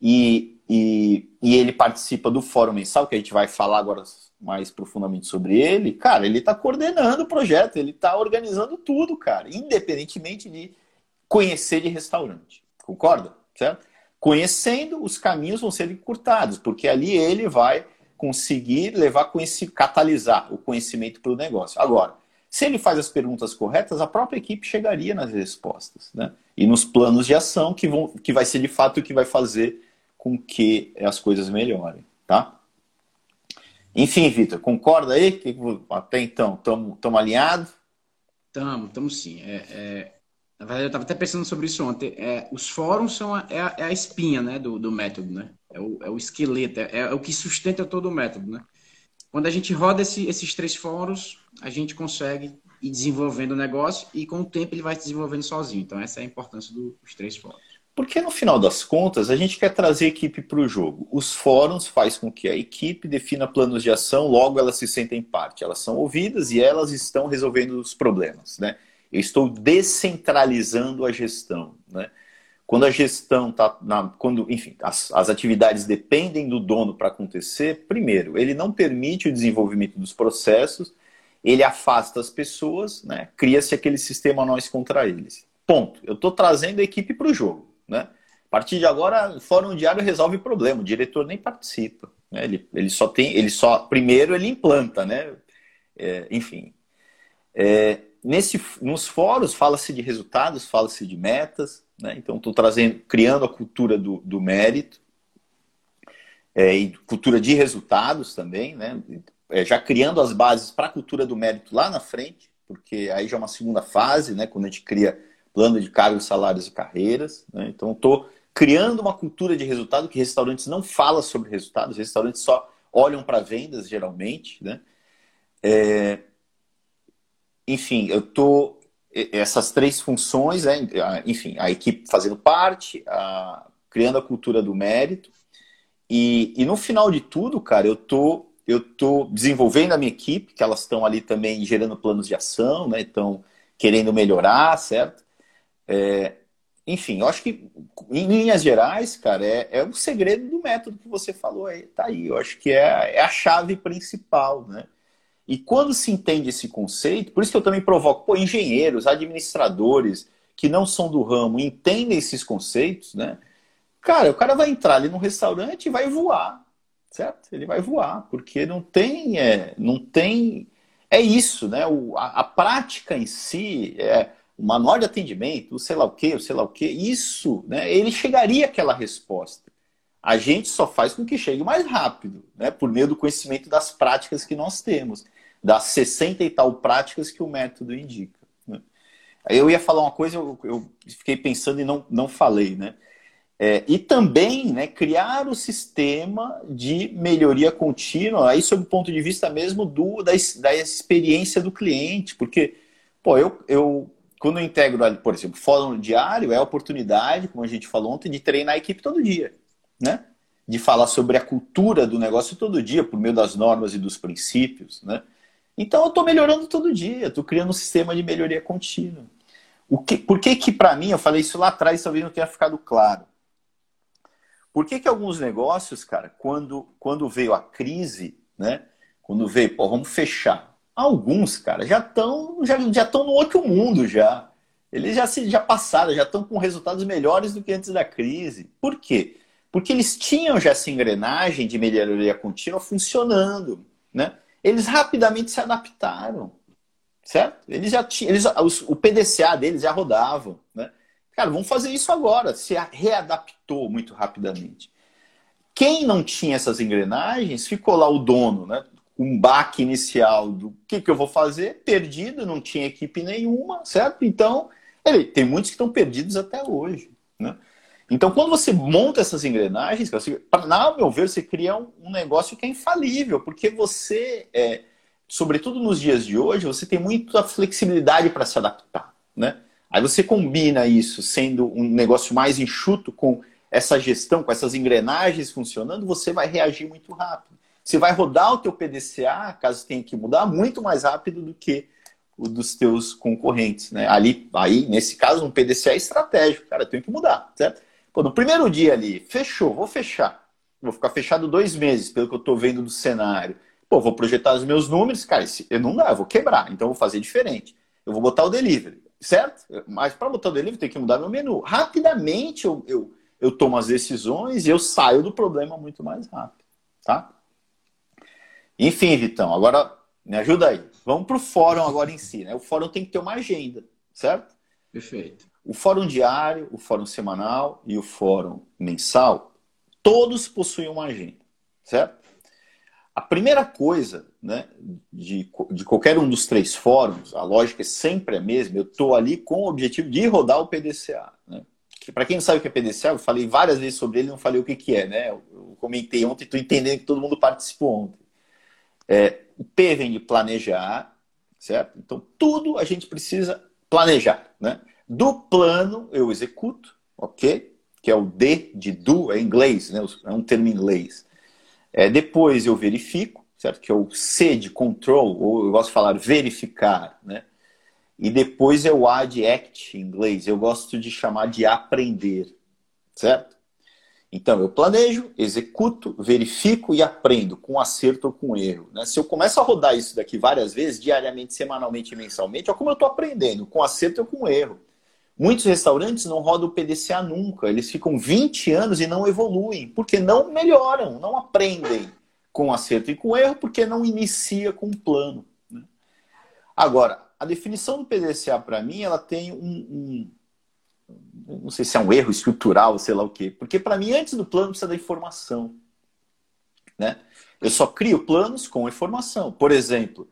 e, e, e, ele participa do fórum mensal que a gente vai falar agora mais profundamente sobre ele. Cara, ele está coordenando o projeto, ele está organizando tudo, cara, independentemente de conhecer de restaurante, concorda? Certo? Conhecendo os caminhos vão ser encurtados, porque ali ele vai conseguir levar catalisar o conhecimento para o negócio. Agora se ele faz as perguntas corretas, a própria equipe chegaria nas respostas, né? E nos planos de ação que, vão, que vai ser de fato o que vai fazer com que as coisas melhorem, tá? Enfim, Vitor, concorda aí? Que até então, estamos alinhados? Estamos, estamos sim. É, é, na verdade, eu estava até pensando sobre isso ontem. É, os fóruns são a, é, a, é espinha né, do, do método, né? É o, é o esqueleto, é, é, o que sustenta todo o método, né? Quando a gente roda esse, esses três fóruns, a gente consegue ir desenvolvendo o negócio e com o tempo ele vai se desenvolvendo sozinho. Então essa é a importância dos três fóruns. Porque no final das contas a gente quer trazer a equipe para o jogo. Os fóruns faz com que a equipe defina planos de ação, logo elas se sentem parte. Elas são ouvidas e elas estão resolvendo os problemas. Né? Eu estou descentralizando a gestão. Né? Quando a gestão está na. Quando, enfim, as, as atividades dependem do dono para acontecer, primeiro, ele não permite o desenvolvimento dos processos, ele afasta as pessoas, né? cria-se aquele sistema nós contra eles. Ponto. Eu estou trazendo a equipe para o jogo. Né? A partir de agora, Fórum Diário resolve o problema, o diretor nem participa. Né? Ele, ele só tem. Ele só. Primeiro ele implanta, né? É, enfim. É, nesse, nos fóruns fala-se de resultados, fala-se de metas, né? Então, estou trazendo, criando a cultura do, do mérito é, e cultura de resultados também, né? É, já criando as bases para a cultura do mérito lá na frente, porque aí já é uma segunda fase, né? Quando a gente cria plano de cargos, salários e carreiras. Né? Então, estou criando uma cultura de resultado que restaurantes não falam sobre resultados, restaurantes só olham para vendas geralmente, né? É... Enfim, eu estou essas três funções, né? enfim, a equipe fazendo parte, a, criando a cultura do mérito. E, e no final de tudo, cara, eu tô, eu tô desenvolvendo a minha equipe, que elas estão ali também gerando planos de ação, né? Estão querendo melhorar, certo? É, enfim, eu acho que, em linhas gerais, cara, é, é o segredo do método que você falou aí, tá aí. Eu acho que é, é a chave principal, né? E quando se entende esse conceito, por isso que eu também provoco, pô, engenheiros, administradores que não são do ramo entendem esses conceitos, né? Cara, o cara vai entrar ali no restaurante e vai voar, certo? Ele vai voar, porque não tem, é, não tem, é isso, né? O, a, a prática em si, é, o manual de atendimento, o sei lá o que, o sei lá o que, isso, né? Ele chegaria àquela resposta. A gente só faz com que chegue mais rápido, né? Por meio do conhecimento das práticas que nós temos das 60 e tal práticas que o método indica. Né? Eu ia falar uma coisa, eu, eu, fiquei pensando e não, não falei, né? É, e também né, criar o sistema de melhoria contínua, aí sob o ponto de vista mesmo do, da, da experiência do cliente, porque, pô, eu, eu quando eu integro, por exemplo, fórum diário, é a oportunidade, como a gente falou ontem, de treinar a equipe todo dia, né? De falar sobre a cultura do negócio todo dia, por meio das normas e dos princípios, né? Então eu estou melhorando todo dia, estou criando um sistema de melhoria contínua. O que, por que que para mim, eu falei isso lá atrás, talvez não tenha ficado claro. Por que que alguns negócios, cara, quando, quando veio a crise, né? Quando veio, pô, vamos fechar. Alguns, cara, já estão já, já no outro mundo já. Eles já, se, já passaram, já estão com resultados melhores do que antes da crise. Por quê? Porque eles tinham já essa engrenagem de melhoria contínua funcionando, né? Eles rapidamente se adaptaram, certo? Eles já tinham, eles, o PDCA deles já rodavam, né? Cara, vamos fazer isso agora. Se readaptou muito rapidamente. Quem não tinha essas engrenagens, ficou lá o dono, né? Um baque inicial do que, que eu vou fazer, perdido, não tinha equipe nenhuma, certo? Então, ele, tem muitos que estão perdidos até hoje, né? Então, quando você monta essas engrenagens, para na meu ver, você cria um, um, negócio que é infalível, porque você, é, sobretudo nos dias de hoje, você tem muita flexibilidade para se adaptar, né? Aí você combina isso sendo um negócio mais enxuto com essa gestão, com essas engrenagens funcionando, você vai reagir muito rápido. Você vai rodar o teu PDCA, caso tenha que mudar, muito mais rápido do que o dos teus concorrentes, né? Ali, aí, nesse caso, um PDCA é estratégico, cara, tem que mudar, certo? Pô, no primeiro dia ali, fechou, vou fechar. Vou ficar fechado dois meses, pelo que eu estou vendo do cenário. Pô, vou projetar os meus números, cara, eu não dá, eu vou quebrar, então eu vou fazer diferente. Eu vou botar o delivery, certo? Mas para botar o delivery tem que mudar meu menu. Rapidamente eu, eu, eu tomo as decisões e eu saio do problema muito mais rápido, tá? Enfim, Vitão, agora me ajuda aí. Vamos para o fórum agora em si, né? O fórum tem que ter uma agenda, certo? Perfeito. O fórum diário, o fórum semanal e o fórum mensal, todos possuem uma agenda, certo? A primeira coisa né, de, de qualquer um dos três fóruns, a lógica é sempre a mesma, eu estou ali com o objetivo de rodar o PDCA. Né? Para quem não sabe o que é PDCA, eu falei várias vezes sobre ele, não falei o que, que é, né? Eu comentei ontem, estou entendendo que todo mundo participou ontem. É, o P vem de planejar, certo? Então, tudo a gente precisa planejar, né? Do plano eu executo, ok? Que é o D de do, é inglês, né? é um termo inglês. É, depois eu verifico, certo? Que é o C de control, ou eu gosto de falar verificar, né? E depois é o A de act em inglês, eu gosto de chamar de aprender, certo? Então, eu planejo, executo, verifico e aprendo, com acerto ou com erro. Né? Se eu começo a rodar isso daqui várias vezes, diariamente, semanalmente e mensalmente, olha como eu estou aprendendo, com acerto ou com erro. Muitos restaurantes não rodam o PDCA nunca. Eles ficam 20 anos e não evoluem, porque não melhoram, não aprendem com acerto e com erro, porque não inicia com um plano. Né? Agora, a definição do PDCA, para mim, ela tem um, um, Não sei se é um erro estrutural, sei lá o quê. Porque, para mim, antes do plano, precisa da informação. Né? Eu só crio planos com informação. Por exemplo,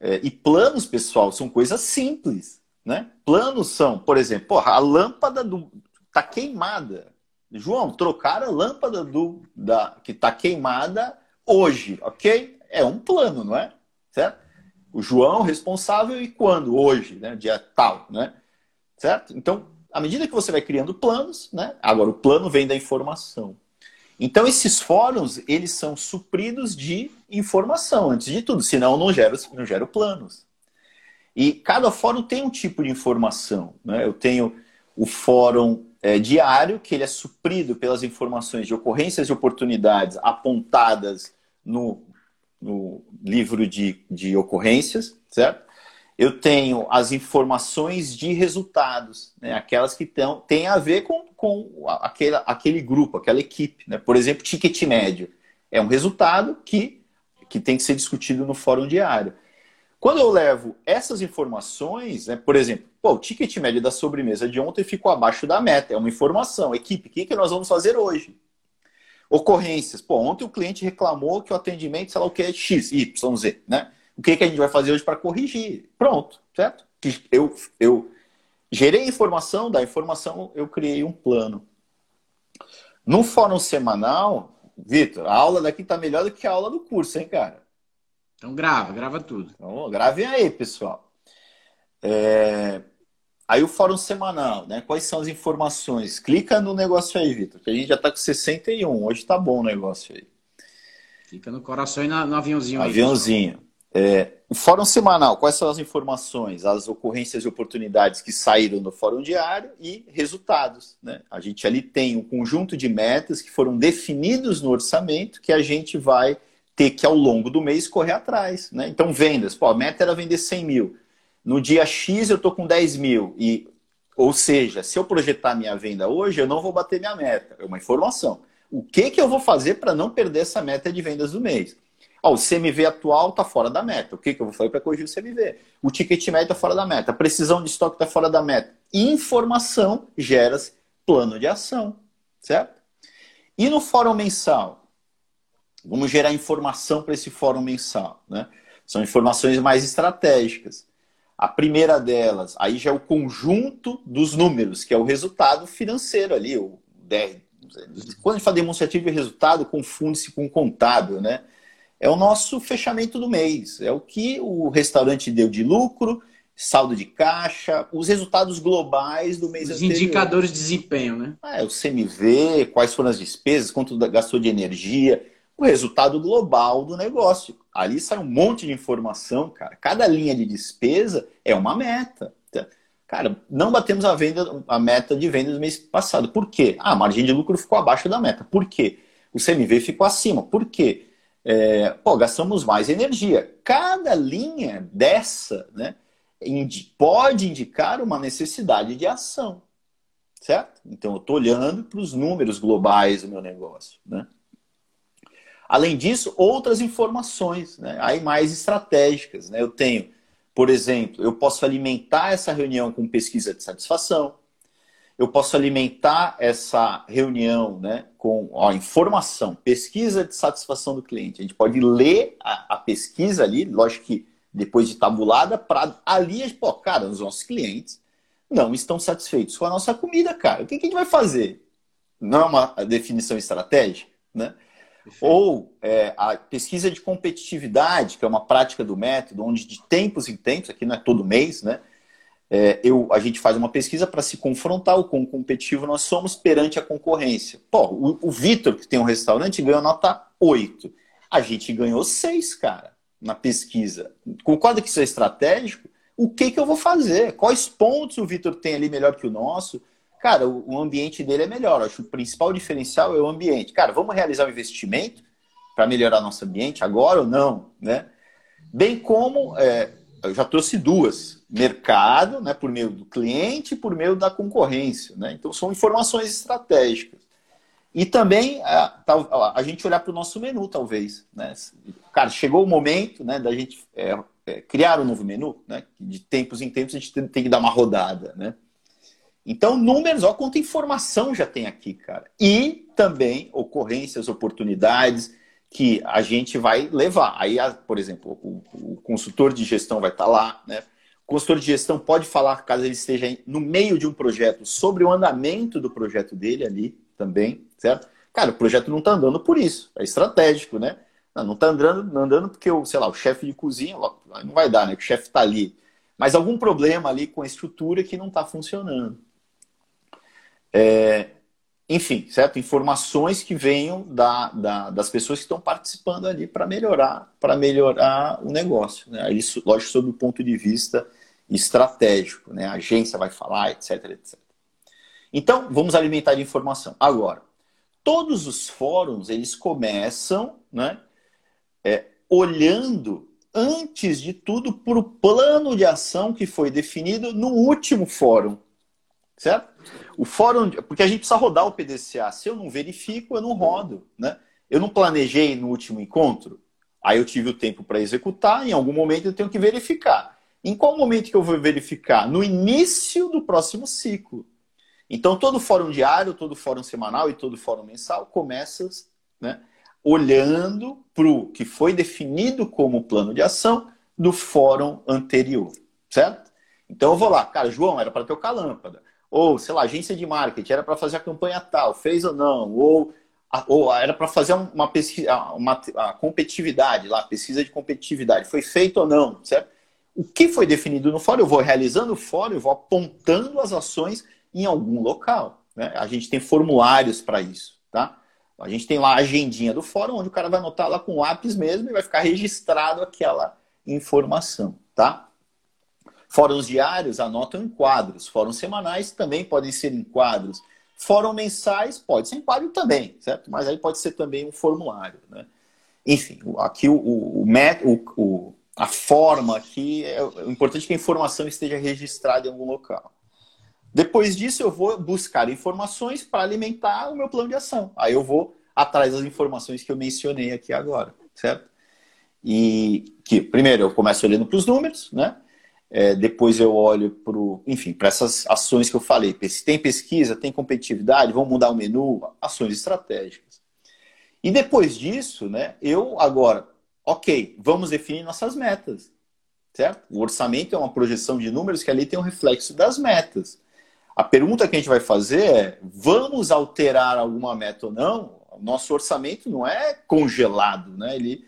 é, e planos, pessoal, são coisas simples. Né? Planos são, por exemplo, porra, a lâmpada do tá queimada. João, trocar a lâmpada do da que está queimada hoje, ok? É um plano, não é? Certo? o João responsável e quando, hoje, né? Dia tal, né? Certo? Então, à medida que você vai criando planos, né? Agora, o plano vem da informação. Então, esses fóruns, eles são supridos de informação, antes de tudo, senão não gero, não gero planos. E cada fórum tem um tipo de informação. Né? Eu tenho o fórum é, diário, que ele é suprido pelas informações de ocorrências e oportunidades apontadas no, no livro de, de ocorrências, certo? Eu tenho as informações de resultados, né? aquelas que tão, têm a ver com, com aquele, aquele grupo, aquela equipe. Né? Por exemplo, ticket médio. É um resultado que, que tem que ser discutido no fórum diário. Quando eu levo essas informações, né, por exemplo, pô, o ticket médio da sobremesa de ontem ficou abaixo da meta, é uma informação. Equipe, o que, que nós vamos fazer hoje? Ocorrências. Pô, ontem o cliente reclamou que o atendimento, sei lá o que, é X, Y, Z, né? O que, que a gente vai fazer hoje para corrigir? Pronto, certo? Eu, eu gerei informação, da informação eu criei um plano. No fórum semanal, Vitor, a aula daqui está melhor do que a aula do curso, hein, cara? Então grava, grava tudo. Então, gravem aí, pessoal. É... Aí o fórum semanal, né? Quais são as informações? Clica no negócio aí, Vitor, que a gente já está com 61. Hoje tá bom o negócio aí. Clica no coração e no aviãozinho. Aviãozinho. É, o fórum semanal, quais são as informações, as ocorrências e oportunidades que saíram do fórum diário e resultados. Né? A gente ali tem um conjunto de metas que foram definidos no orçamento que a gente vai ter que, ao longo do mês, correr atrás. Né? Então, vendas. Pô, a meta era vender 100 mil. No dia X eu estou com 10 mil. E, ou seja, se eu projetar minha venda hoje, eu não vou bater minha meta. É uma informação. O que, que eu vou fazer para não perder essa meta de vendas do mês? Ó, o CMV atual está fora da meta. O que, que eu vou fazer para corrigir o CMV? O ticket médio está fora da meta. A precisão de estoque está fora da meta. Informação gera plano de ação. Certo? E no fórum mensal? Vamos gerar informação para esse fórum mensal. Né? São informações mais estratégicas. A primeira delas, aí já é o conjunto dos números, que é o resultado financeiro ali. O Quando a gente fala demonstrativo e resultado, confunde-se com contábil, né? É o nosso fechamento do mês. É o que o restaurante deu de lucro, saldo de caixa, os resultados globais do mês os anterior. Os indicadores de desempenho, né? É, o CMV, quais foram as despesas, quanto gastou de energia o resultado global do negócio. Ali sai um monte de informação, cara. Cada linha de despesa é uma meta. Cara, não batemos a venda, a meta de venda do mês passado. Por quê? Ah, a margem de lucro ficou abaixo da meta. Por quê? O CMV ficou acima. Por quê? É, pô, gastamos mais energia. Cada linha dessa né, pode indicar uma necessidade de ação. Certo? Então, eu estou olhando para os números globais do meu negócio. Né? Além disso, outras informações, né? aí mais estratégicas. Né? Eu tenho, por exemplo, eu posso alimentar essa reunião com pesquisa de satisfação, eu posso alimentar essa reunião né, com ó, informação, pesquisa de satisfação do cliente. A gente pode ler a, a pesquisa ali, lógico que depois de tabulada, para ali, pô, cara, os nossos clientes não estão satisfeitos com a nossa comida, cara. O que, que a gente vai fazer? Não é uma definição estratégica, né? Ou é, a pesquisa de competitividade, que é uma prática do método, onde de tempos em tempos, aqui não é todo mês, né? É, eu, a gente faz uma pesquisa para se confrontar o quão competitivo nós somos perante a concorrência. Pô, o, o Vitor, que tem um restaurante, ganhou nota 8. A gente ganhou 6, cara, na pesquisa. Concorda que isso é estratégico? O que, que eu vou fazer? Quais pontos o Vitor tem ali melhor que o nosso? Cara, o, ambiente dele é melhor. Eu acho que o principal diferencial é o ambiente. Cara, vamos realizar um investimento para melhorar nosso ambiente agora ou não, né? Bem como é, eu já trouxe duas: mercado, né, por meio do cliente, e por meio da concorrência, né? Então são informações estratégicas. E também a, a, a gente olhar para o nosso menu, talvez, né? Cara, chegou o momento, né, da gente é, é, criar um novo menu, né? De tempos em tempos a gente tem, tem que dar uma rodada, né? Então, números, olha quanta informação já tem aqui, cara. E também ocorrências, oportunidades que a gente vai levar. Aí, por exemplo, o, o consultor de gestão vai estar lá, né? O consultor de gestão pode falar, caso ele esteja no meio de um projeto, sobre o andamento do projeto dele ali também, certo? Cara, o projeto não está andando por isso, é estratégico, né? Não, não tá andando, não andando porque, o, sei lá, o chefe de cozinha, não vai dar, né? O chefe está ali. Mas algum problema ali com a estrutura que não está funcionando. É, enfim, certo? Informações que venham da, da, das pessoas que estão participando ali para melhorar, para melhorar o negócio. Né? Isso, lógico, sob o ponto de vista estratégico, né? A agência vai falar, etc, etc. Então, vamos alimentar de informação. Agora, todos os fóruns, eles começam, né? É, olhando, antes de tudo, para o plano de ação que foi definido no último fórum, certo? O fórum, porque a gente precisa rodar o PDCA. Se eu não verifico, eu não rodo, né? Eu não planejei no último encontro, aí eu tive o tempo para executar, em algum momento eu tenho que verificar. Em qual momento que eu vou verificar? No início do próximo ciclo. Então, todo fórum diário, todo fórum semanal e todo fórum mensal começa né, olhando para o que foi definido como plano de ação do fórum anterior, certo? Então, eu vou lá, cara, João, era para trocar lâmpada. Ou, sei lá, agência de marketing, era para fazer a campanha tal, fez ou não? Ou, ou era para fazer uma pesquisa, uma, uma competitividade lá, pesquisa de competitividade, foi feito ou não, certo? O que foi definido no fórum, eu vou realizando o fórum, eu vou apontando as ações em algum local. Né? A gente tem formulários para isso, tá? A gente tem lá a agendinha do fórum, onde o cara vai anotar lá com lápis mesmo e vai ficar registrado aquela informação, tá? Fóruns diários anotam em quadros, fóruns semanais também podem ser em quadros. Fórum mensais pode ser em quadro também, certo? Mas aí pode ser também um formulário, né? Enfim, aqui o, o, o, a forma aqui, é, o importante é que a informação esteja registrada em algum local. Depois disso, eu vou buscar informações para alimentar o meu plano de ação. Aí eu vou atrás das informações que eu mencionei aqui agora, certo? E que, primeiro, eu começo olhando para os números, né? É, depois eu olho para enfim, para essas ações que eu falei. Tem pesquisa, tem competitividade, vamos mudar o menu, ações estratégicas. E depois disso, né, eu agora Ok, vamos definir nossas metas, certo? O orçamento é uma projeção de números que ali tem um reflexo das metas. A pergunta que a gente vai fazer é: vamos alterar alguma meta ou não? Nosso orçamento não é congelado, né? Ele,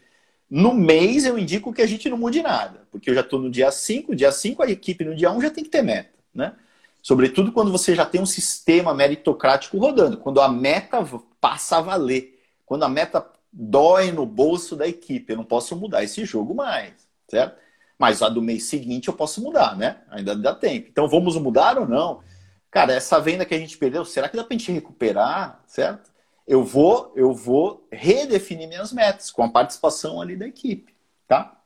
no mês eu indico que a gente não mude nada, porque eu já estou no dia 5, dia 5 a equipe no dia 1 um já tem que ter meta, né? Sobretudo quando você já tem um sistema meritocrático rodando, quando a meta passa a valer, quando a meta dói no bolso da equipe. Eu não posso mudar esse jogo mais, certo? Mas a do mês seguinte eu posso mudar, né? Ainda dá tempo. Então vamos mudar ou não? Cara, essa venda que a gente perdeu, será que dá para a gente recuperar, certo? Eu vou, eu vou redefinir minhas metas com a participação ali da equipe, tá?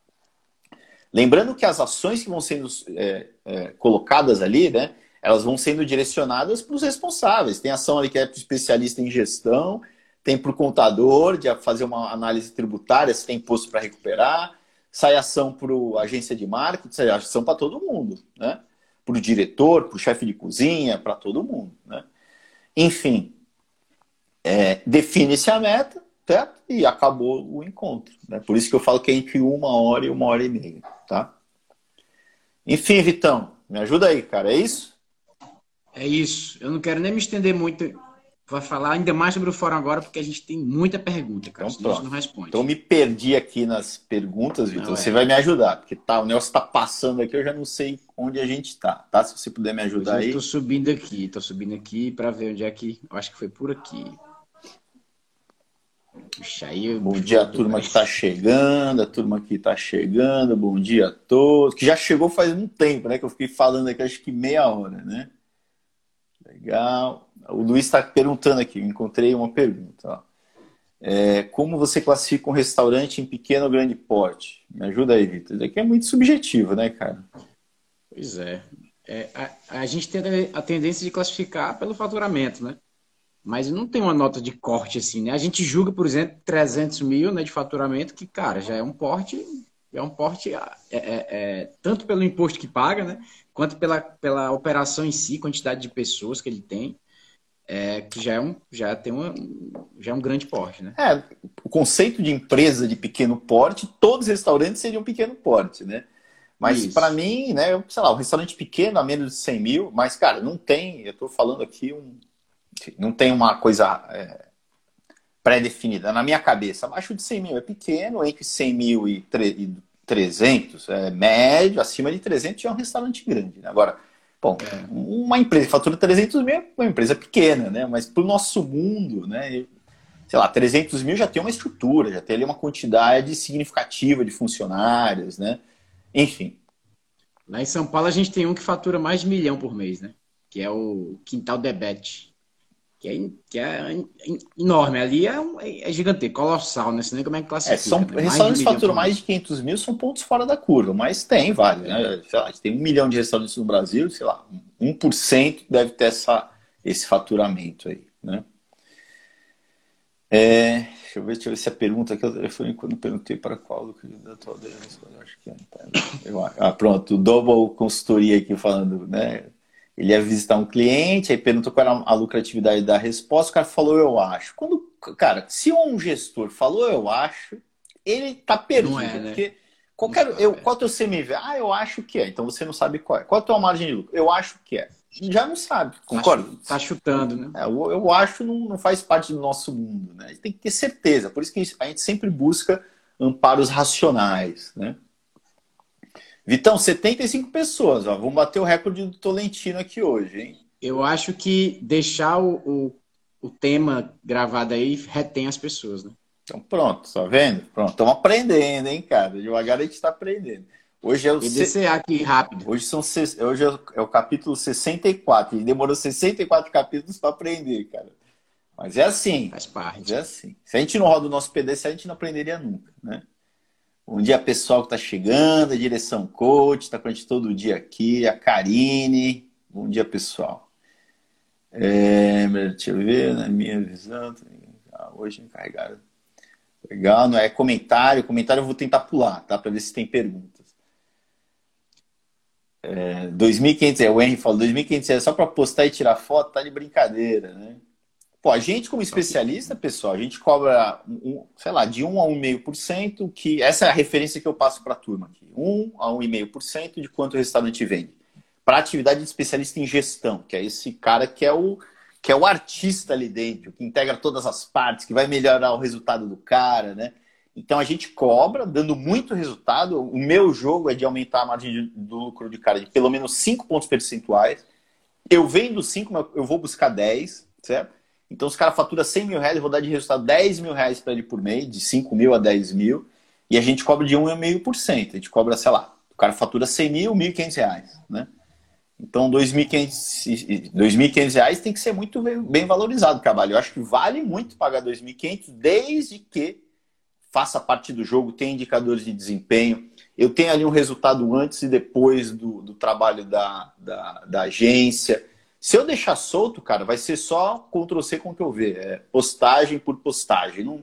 Lembrando que as ações que vão sendo é, é, colocadas ali, né? Elas vão sendo direcionadas para os responsáveis. Tem ação ali que é para o especialista em gestão, tem para o contador de fazer uma análise tributária, se tem imposto para recuperar, sai ação para a agência de marketing, sai ação para todo mundo, né? Para o diretor, para o chefe de cozinha, para todo mundo, né? Enfim, é, define-se a meta, certo? E acabou o encontro. Né? Por isso que eu falo que é entre uma hora e uma hora e meia, tá? Enfim, Vitão, me ajuda aí, cara, é isso? É isso. Eu não quero nem me estender muito vai falar ainda mais sobre o fórum agora, porque a gente tem muita pergunta, cara. Então, não responde. Então, me perdi aqui nas perguntas, Vitor. Você é. vai me ajudar, porque tá, o negócio está passando aqui, eu já não sei onde a gente está, tá? Se você puder me ajudar aí. Eu subindo aqui, tô subindo aqui para ver onde é que. Eu acho que foi por aqui. Puxa, bom dia, a turma que está chegando, a turma que está chegando, bom dia a todos. Que já chegou faz um tempo, né? Que eu fiquei falando aqui, acho que meia hora, né? Legal. O Luiz está perguntando aqui, encontrei uma pergunta. É, como você classifica um restaurante em pequeno ou grande porte? Me ajuda aí, Vitor. Isso aqui é muito subjetivo, né, cara? Pois é. é a, a, gente tem a tendência de classificar pelo faturamento, né? Mas não tem uma nota de corte assim, né? A gente julga, por exemplo, 300 mil né, de faturamento, que, cara, já é um porte, é um porte é, é, é, tanto pelo imposto que paga, né? Quanto pela, pela operação em si, quantidade de pessoas que ele tem é, que já, é um, já tem uma, já é um grande porte, né? É, o conceito de empresa de pequeno porte, todos os restaurantes seriam pequeno porte, né? Mas para mim, né, sei lá, um restaurante pequeno a menos de 100 mil, mas, cara, não tem, eu estou falando aqui, um, não tem uma coisa é, pré-definida, na minha cabeça. Abaixo de 100 mil é pequeno, entre 100 mil e 300 é médio, acima de 300 já é um restaurante grande. Né? Agora, bom, é. uma empresa que fatura 300 mil é uma empresa pequena, né? Mas para o nosso mundo, né? Sei lá, 300 mil já tem uma estrutura, já tem ali uma quantidade significativa de funcionários, né? Enfim. Lá em São Paulo a gente tem um que fatura mais de milhão por mês, né? Que é o Quintal Debete que é, que é enorme. Ali é, um, é gigantesco, colossal, né? Você nem como é que classifica. É, são, né? Restaurantes faturam mais de 500 mil, são pontos fora da curva, mas tem, vale. Né? Sei lá, tem um milhão de restaurantes no Brasil, sei lá, 1% deve ter essa, esse faturamento aí, né? É, deixa, eu ver, deixa eu ver se a pergunta que eu foi quando eu perguntei para qual do candidato eu acho que é. Eu, ah, pronto, o Double Consultoria aqui falando, né? Ele ia visitar um cliente, aí perguntou qual era a lucratividade da resposta, o cara falou, eu acho. Quando, cara, se um gestor falou, eu acho, ele tá perdido. É, né? Porque qualquer, eu, qual é o teu CMV? Ah, eu acho que é. Então você não sabe qual é. Qual é a tua margem de lucro? Eu acho que é. Já não sabe, concorda? Tá, tá chutando, né? É, eu, eu acho não, não faz parte do nosso mundo, né? Tem que ter certeza. Por isso que a gente sempre busca amparos racionais, né? Vitão, 75 pessoas, ó. Vamos bater o recorde do Tolentino aqui hoje, hein? Eu acho que deixar o, o, o tema gravado aí retém as pessoas, né? Então pronto, tá vendo? Pronto, estamos aprendendo, hein, cara? Devagar a gente está aprendendo. Hoje é o se... aqui rápido. Hoje, são Hoje é, é o capítulo 64. E demorou 64 capítulos para aprender, cara. Mas é assim. Faz parte. Mas é assim. Se a gente não roda o nosso PDC, a gente não aprenderia nunca, né? Bom dia, pessoal que está chegando, a direção coach, está com a gente todo dia aqui, a Karine. Bom dia, pessoal. É, deixa eu ver, na minha visão, ah, hoje encarregado. Legal, não é comentário, comentário eu vou tentar pular, tá? Para ver se tem perguntas. É, 2.500, é, o Henry falou, 2.500 é só para postar e tirar foto, tá de brincadeira, né? Pô, a gente, como especialista, pessoal, a gente cobra, um, sei lá, de 1 a 1,5%, que essa é a referência que eu passo para a turma aqui. 1 a 1,5% de quanto o restaurante vende. Para atividade de especialista em gestão, que é esse cara que é o que é o artista ali dentro, que integra todas as partes, que vai melhorar o resultado do cara, né? Então a gente cobra, dando muito resultado. O meu jogo é de aumentar a margem do lucro de cara de pelo menos 5 pontos percentuais. Eu vendo 5, eu vou buscar 10, certo? Então, os caras faturam 100 mil reais, eu vou dar de resultado 10 mil reais para ele por mês, de 5 mil a 10 mil, e a gente cobra de 1,5%. A gente cobra, sei lá, o cara fatura 100 mil, 1.500 reais, né? Então, 2.500 reais tem que ser muito bem valorizado o trabalho. Eu acho que vale muito pagar 2.500, desde que faça parte do jogo, tenha indicadores de desempenho. Eu tenho ali um resultado antes e depois do, do trabalho da, da, da agência se eu deixar solto, cara, vai ser só Ctrl-C, Ctrl-V. É postagem por postagem. Não,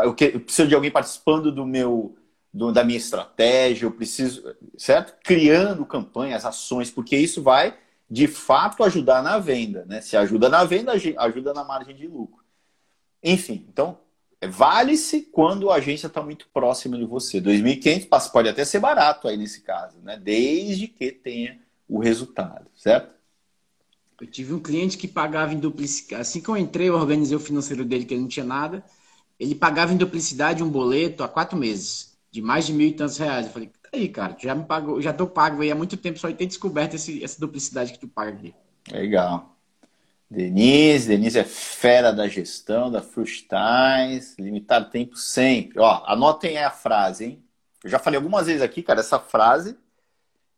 eu, que, eu preciso de alguém participando do meu do, da minha estratégia, eu preciso, certo? Criando campanhas, ações, porque isso vai de fato ajudar na venda, né? Se ajuda na venda, ajuda na margem de lucro. Enfim, então vale-se quando a agência está muito próxima de você. 2.500 pode até ser barato aí nesse caso, né? Desde que tenha o resultado, certo? Eu tive um cliente que pagava em duplicidade. Assim que eu entrei, eu organizei o financeiro dele, que ele não tinha nada. Ele pagava em duplicidade um boleto há quatro meses, de mais de mil e tantos reais. Eu falei, tá aí, cara, já me pagou, já tô pago aí há muito tempo, só ter descoberto esse, essa duplicidade que tu paga aqui. Legal. Denise, Denise é fera da gestão, da Frustais, limitado tempo sempre. Ó, anotem aí a frase, hein? Eu já falei algumas vezes aqui, cara, essa frase,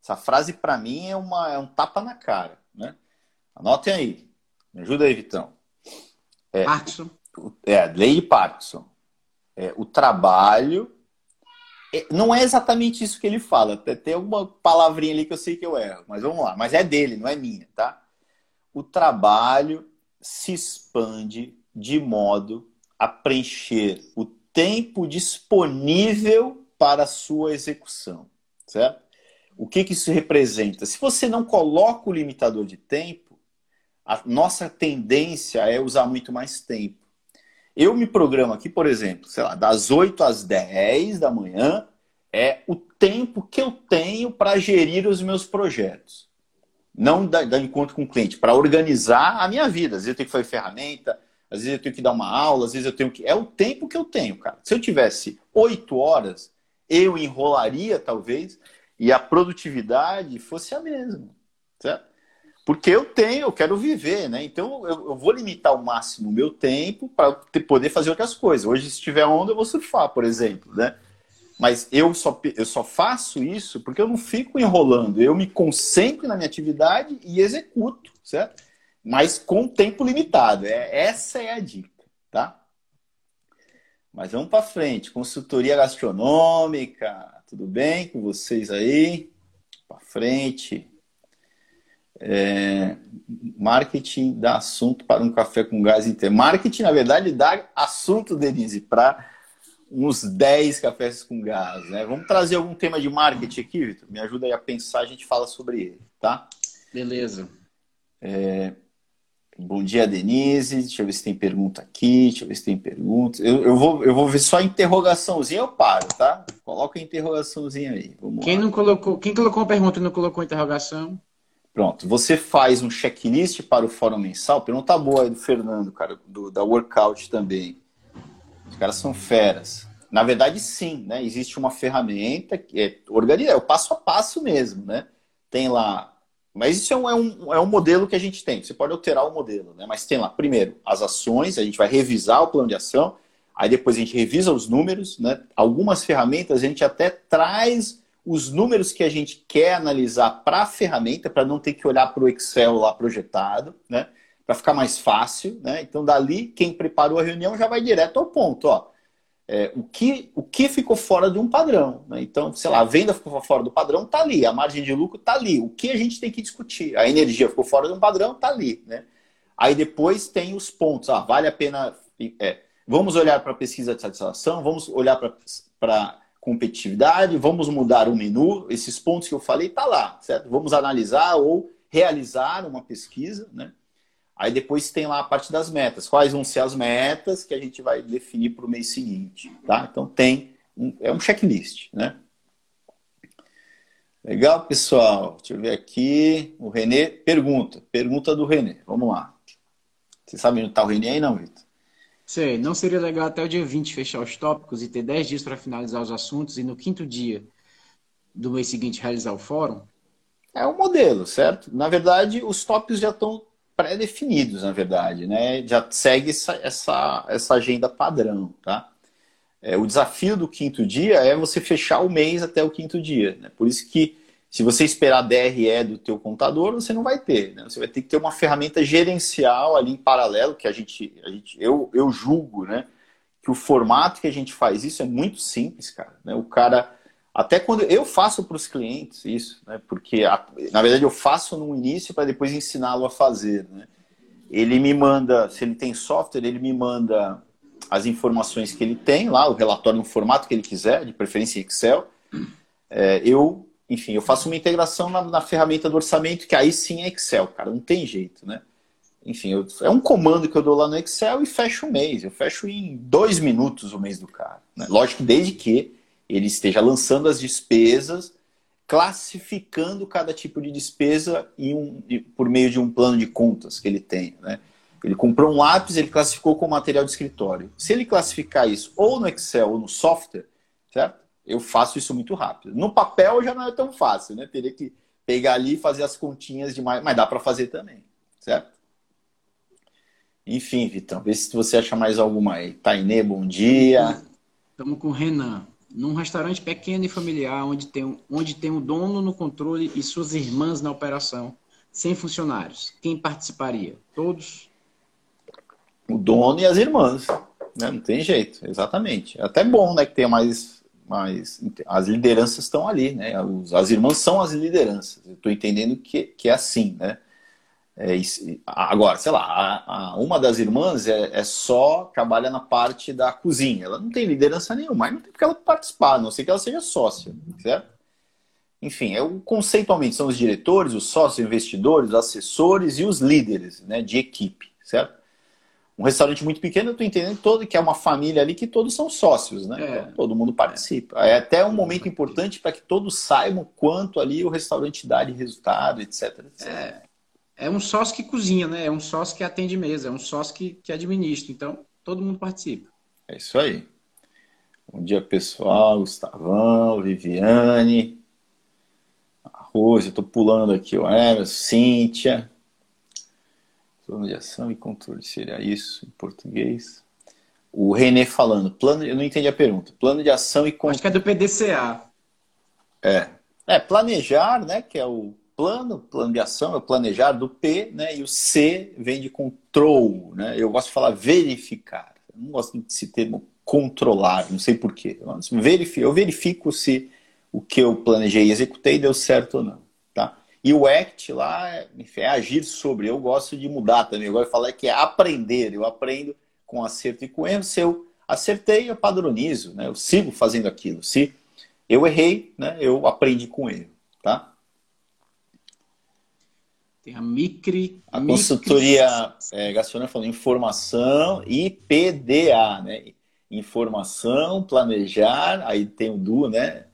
essa frase para mim é, uma, é um tapa na cara, né? Anotem aí. Me ajuda aí, Vitão. É, Parkinson. É, lei de Parkinson. É, o trabalho. É, não é exatamente isso que ele fala. Tem alguma palavrinha ali que eu sei que eu erro. Mas vamos lá. Mas é dele, não é minha, tá? O trabalho se expande de modo a preencher o tempo disponível para a sua execução, certo? O que, que isso representa? Se você não coloca o limitador de tempo, a nossa tendência é usar muito mais tempo. Eu me programo aqui, por exemplo, sei lá, das 8 às 10 da manhã é o tempo que eu tenho para gerir os meus projetos. Não dar, encontro com o cliente, para organizar a minha vida. Às vezes eu tenho que fazer ferramenta, às vezes eu tenho que dar uma aula, às vezes eu tenho que. É o tempo que eu tenho, cara. Se eu tivesse oito horas, eu enrolaria, talvez, e a produtividade fosse a mesma, certo? Porque eu tenho, eu quero viver, né? Então eu, eu vou limitar ao máximo o meu tempo para poder fazer outras coisas. Hoje, se tiver onda, eu vou surfar, por exemplo, né? Mas eu só, eu só faço isso porque eu não fico enrolando. Eu me concentro na minha atividade e executo, certo? Mas com tempo limitado. É, essa é a dica, tá? Mas vamos para frente. Consultoria gastronômica, tudo bem com vocês aí? Para frente. É, marketing dá assunto para um café com gás inteiro. Marketing, na verdade, dá assunto, Denise, para uns 10 cafés com gás. Né? Vamos trazer algum tema de marketing aqui, Vitor? Me ajuda aí a pensar, a gente fala sobre ele, tá? Beleza. É, bom dia, Denise. Deixa eu ver se tem pergunta aqui. Deixa eu ver se tem pergunta. Eu, eu, vou, eu vou ver só a interrogaçãozinha, eu paro, tá? Coloca a interrogaçãozinha aí. Vamos quem lá. não colocou, quem colocou uma pergunta e não colocou a interrogação? Pronto, você faz um checklist para o fórum mensal. Pergunta boa aí do Fernando, cara, do, da Workout também. Os caras são feras. Na verdade, sim, né? Existe uma ferramenta que é organizada, é o passo a passo mesmo, né? Tem lá. Mas isso é um, é um, é um modelo que a gente tem. Você pode alterar o modelo, né? Mas tem lá, primeiro, as ações, a gente vai revisar o plano de ação, aí depois a gente revisa os números, né? Algumas ferramentas a gente até traz os números que a gente quer analisar para a ferramenta, para não ter que olhar para o Excel lá projetado, né? Para ficar mais fácil, né? Então, dali, quem preparou a reunião já vai direto ao ponto, ó. É, o, que, o que ficou fora de um padrão. Né? Então, sei lá, a venda ficou fora do padrão, tá ali. A margem de lucro tá ali. O que a gente tem que discutir? A energia ficou fora de um padrão, tá ali. Né? Aí depois tem os pontos. Ah, vale a pena. É, vamos olhar para pesquisa de satisfação, vamos olhar para competitividade, vamos mudar o menu, esses pontos que eu falei tá lá, certo? Vamos analisar ou realizar uma pesquisa, né? Aí depois tem lá a parte das metas. Quais vão ser as metas que a gente vai definir para o mês seguinte, tá? Então tem um, é um checklist, né? Legal, pessoal. Deixa eu ver aqui. O Renê pergunta. Pergunta do Renê. Vamos lá. Você sabe onde está o Renê aí, não, Vitor? Sei, não seria legal até o dia 20 fechar os tópicos e ter 10 dias para finalizar os assuntos e no quinto dia do mês seguinte realizar o fórum? É um modelo, certo? Na verdade, os tópicos já estão pré-definidos, na verdade, né? Já segue essa, essa, essa agenda padrão, tá? É, o desafio do quinto dia é você fechar o mês até o quinto dia, né? Por isso que se você esperar DRE do teu contador, você não vai ter. Né? Você vai ter que ter uma ferramenta gerencial ali em paralelo, que a gente, a gente eu, eu julgo, né? Que o formato que a gente faz isso é muito simples, cara. Né? O cara, até quando eu faço para os clientes isso, né? Porque a, na verdade eu faço no início para depois ensiná-lo a fazer, né? Ele me manda, se ele tem software, ele me manda as informações que ele tem lá, o relatório no formato que ele quiser, de preferência Excel. É, eu enfim, eu faço uma integração na, na, ferramenta do orçamento, que aí sim é Excel, cara, não tem jeito, né? Enfim, eu, é um comando que eu dou lá no Excel e fecho o mês. Eu fecho em dois minutos o mês do cara. Né? Lógico, desde que ele esteja lançando as despesas, classificando cada tipo de despesa em um, por meio de um plano de contas que ele tem, né? Ele comprou um lápis, ele classificou como material de escritório. Se ele classificar isso ou no Excel ou no software, certo? Eu faço isso muito rápido. No papel já não é tão fácil, né? Teria que pegar ali e fazer as continhas demais, mas dá para fazer também, certo? Enfim, Vitão, vê se você acha mais alguma aí. Tainê, bom dia. Estamos com o Renan. Num restaurante pequeno e familiar, onde tem, onde tem um dono no controle e suas irmãs na operação, sem funcionários, quem participaria? Todos? O dono e as irmãs. Né? Não tem jeito, exatamente. É até bom né, que tenha mais mas as lideranças estão ali, né? As irmãs são as lideranças. Eu estou entendendo que, que é assim, né? É, agora, sei lá, a, a, uma das irmãs é, é, só trabalha na parte da cozinha. Ela não tem liderança nenhuma, mas não tem porque ela participar, a não sei que ela seja sócia, certo? Enfim, é conceitualmente são os diretores, os sócios, investidores, assessores e os líderes né, de equipe, certo? Um restaurante muito pequeno, eu estou entendendo todo que é uma família ali que todos são sócios, né? É. Então, todo mundo participa. É até um momento importante para que todos saibam quanto ali o restaurante dá de resultado, etc. etc. É. é um sócio que cozinha, né? É um sócio que atende mesa, é um sócio que, que administra. Então, todo mundo participa. É isso aí. Bom dia, pessoal. Gustavão, Viviane, Rose, eu tô pulando aqui, o Emerson, Cíntia. Plano de ação e controle, seria isso em português? O Renê falando, plano, eu não entendi a pergunta. Plano de ação e controle. Acho que é do PDCA. É. É, planejar, né, que é o plano, plano de ação, é o planejar do P, né? E o C vem de control, né? Eu gosto de falar verificar. Eu não gosto desse termo controlar, não sei porquê. Eu verifico se o que eu planejei e executei deu certo ou não? E o act lá é, enfim, é agir sobre. Eu gosto de mudar também. Eu gosto de falar que é aprender. Eu aprendo com acerto e com erro. Se eu acertei, eu padronizo, né? Eu sigo fazendo aquilo. Se eu errei, né? Eu aprendi com erro, tá? Tem a Micri. A micri... consultoria é, gastronômica falando informação e PDA, né? Informação, planejar, aí tem o DU, né?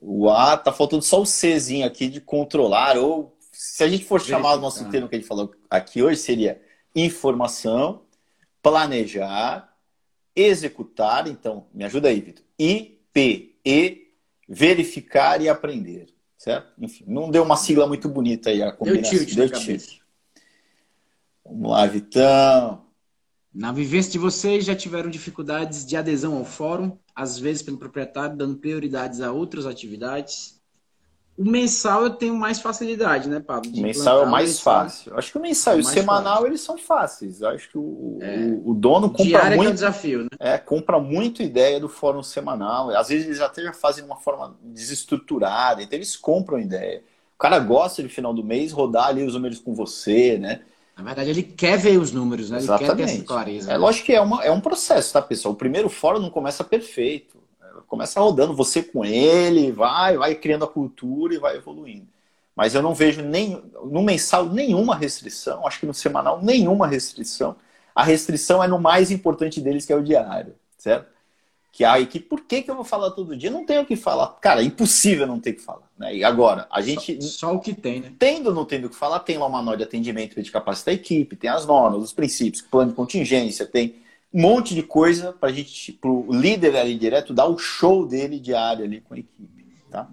O A, tá faltando só o Czinho aqui de controlar, ou se a gente for chamar o nosso termo que a gente falou aqui hoje, seria informação, planejar, executar, então, me ajuda aí, Vitor. I, P, E, verificar e aprender certo? Enfim, não deu uma sigla muito bonita aí a combinação. Deu tilt deu tilt. Vamos lá, Vitão. Na vivência de vocês, já tiveram dificuldades de adesão ao fórum, às vezes pelo proprietário dando prioridades a outras atividades? O mensal eu tenho mais facilidade, né, Pablo? O mensal é o mais fácil. Acho que o mensal é e o semanal fácil. eles são fáceis. Acho que o, é. o, o dono compra Diário muito. É, é um desafio, né? É, compra muito ideia do fórum semanal. Às vezes eles até já fazem de uma forma desestruturada, então eles compram ideia. O cara gosta de final do mês rodar ali os números com você, né? Na verdade, ele quer ver os números, né? Ele Exatamente. quer ter essa clareza. É né? lógico que é, uma, é um processo, tá, pessoal? O primeiro fórum não começa perfeito começa rodando você com ele, vai, vai criando a cultura e vai evoluindo. Mas eu não vejo nem no mensal nenhuma restrição, acho que no semanal nenhuma restrição. A restrição é no mais importante deles, que é o diário, certo? Que aí, que por que, que eu vou falar todo dia? Não tenho o que falar. Cara, é impossível não ter que falar. Né? E agora, a gente. Só, só o que tem, né? Tendo ou não tendo o que falar, tem lá uma manual de atendimento de capacitar a equipe, tem as normas, os princípios, plano de contingência, tem um monte de coisa para a gente, para o líder ali direto, dar o show dele diário ali com a equipe, tá?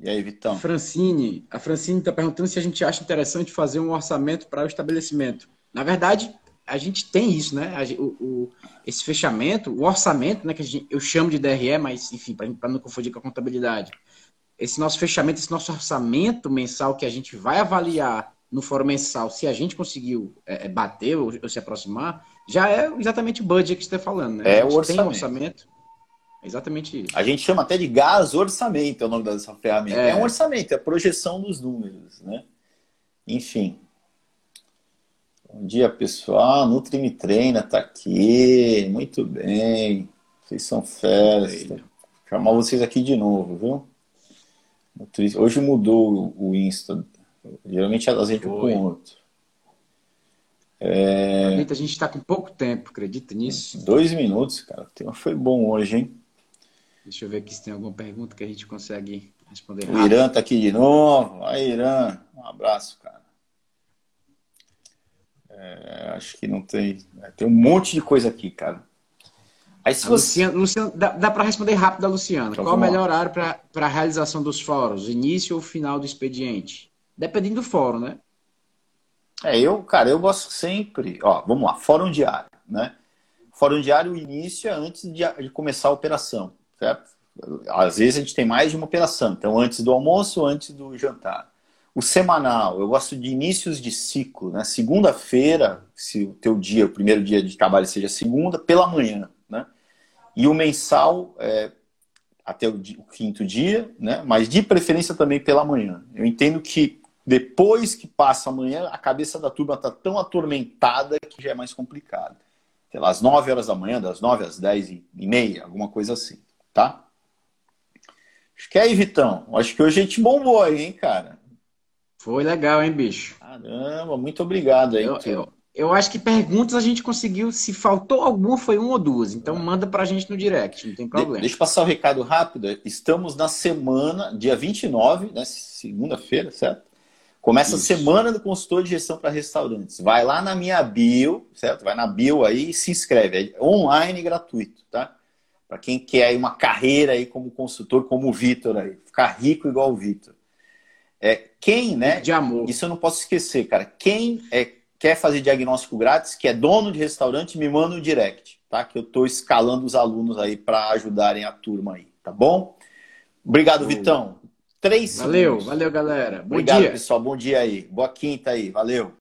E aí, Vitão? Francine, a Francine está perguntando se a gente acha interessante fazer um orçamento para o estabelecimento. Na verdade, a gente tem isso, né? o, o, esse fechamento, o orçamento, né? Que gente, eu chamo de DRE, mas enfim, para não confundir com a contabilidade. Esse nosso fechamento, esse nosso orçamento mensal que a gente vai avaliar no fórum mensal, se a gente conseguiu é, é, bater ou, ou, se aproximar, já é exatamente o budget que você está falando, né? É o orçamento. Tem um orçamento. É exatamente isso. A gente chama até de gás orçamento, é o nome dessa ferramenta. É, é um orçamento, é a projeção dos números, né? Enfim. Bom dia, pessoal. Nutri Me Treina tá aqui. Muito bem. Vocês são feras. Vou chamar vocês aqui de novo, viu? Hoje mudou o Insta Geralmente elas entram com outro. É... A gente está com pouco tempo, acredita nisso? Dois minutos, cara. O tema foi bom hoje, hein? Deixa eu ver aqui se tem alguma pergunta que a gente consegue responder. O Irã tá aqui de novo. Aí, Irã. Um abraço, cara. É, acho que não tem. É, tem um monte de coisa aqui, cara. Aí, se você... Luciano, Luciano, dá, dá para responder rápido a Luciana. Então, Qual o melhor horário para a realização dos fóruns? Início ou final do expediente? Dependendo do fórum, né? É, eu, cara, eu gosto sempre. Ó, vamos lá, fórum diário, né? Fórum diário, o início é antes de, de começar a operação, certo? Às vezes a gente tem mais de uma operação, então antes do almoço, antes do jantar. O semanal, eu gosto de inícios de ciclo, né? Segunda-feira, se o teu dia, o primeiro dia de trabalho seja segunda, pela manhã, né? E o mensal, é, até o, o, quinto dia, né? Mas de preferência também pela manhã. Eu entendo que depois que passa amanhã, a cabeça da turma está tão atormentada que já é mais complicado. Sei lá, às 9 horas da manhã, das 9 às 10 e meia, alguma coisa assim, tá? Acho que é aí, Vitão. Acho que hoje a gente bombou aí, hein, cara? Foi legal, hein, bicho? Caramba, muito obrigado aí. Eu, eu, eu, acho que perguntas a gente conseguiu. Se faltou alguma, foi uma ou duas. Então é. manda pra gente no direct, não tem problema. De, deixa eu passar o recado rápido. Estamos na semana, dia 29, né, segunda-feira, certo? Começa Isso. a semana do consultor de gestão para restaurantes. Vai lá na minha bio, certo? Vai na bio aí e se inscreve. É online gratuito, tá? Para quem quer aí uma carreira aí como consultor, como o Vitor aí. Ficar rico igual o Vitor. É, quem, né? De amor. Isso eu não posso esquecer, cara. Quem é, quer fazer diagnóstico grátis, que é dono de restaurante, me manda um direct, tá? Que eu estou escalando os alunos aí para ajudarem a turma aí, tá bom? Obrigado, Vitão. Três Valeu, segundos. valeu, galera. Bom Obrigado, dia. pessoal. Bom dia aí. Boa quinta aí. Valeu.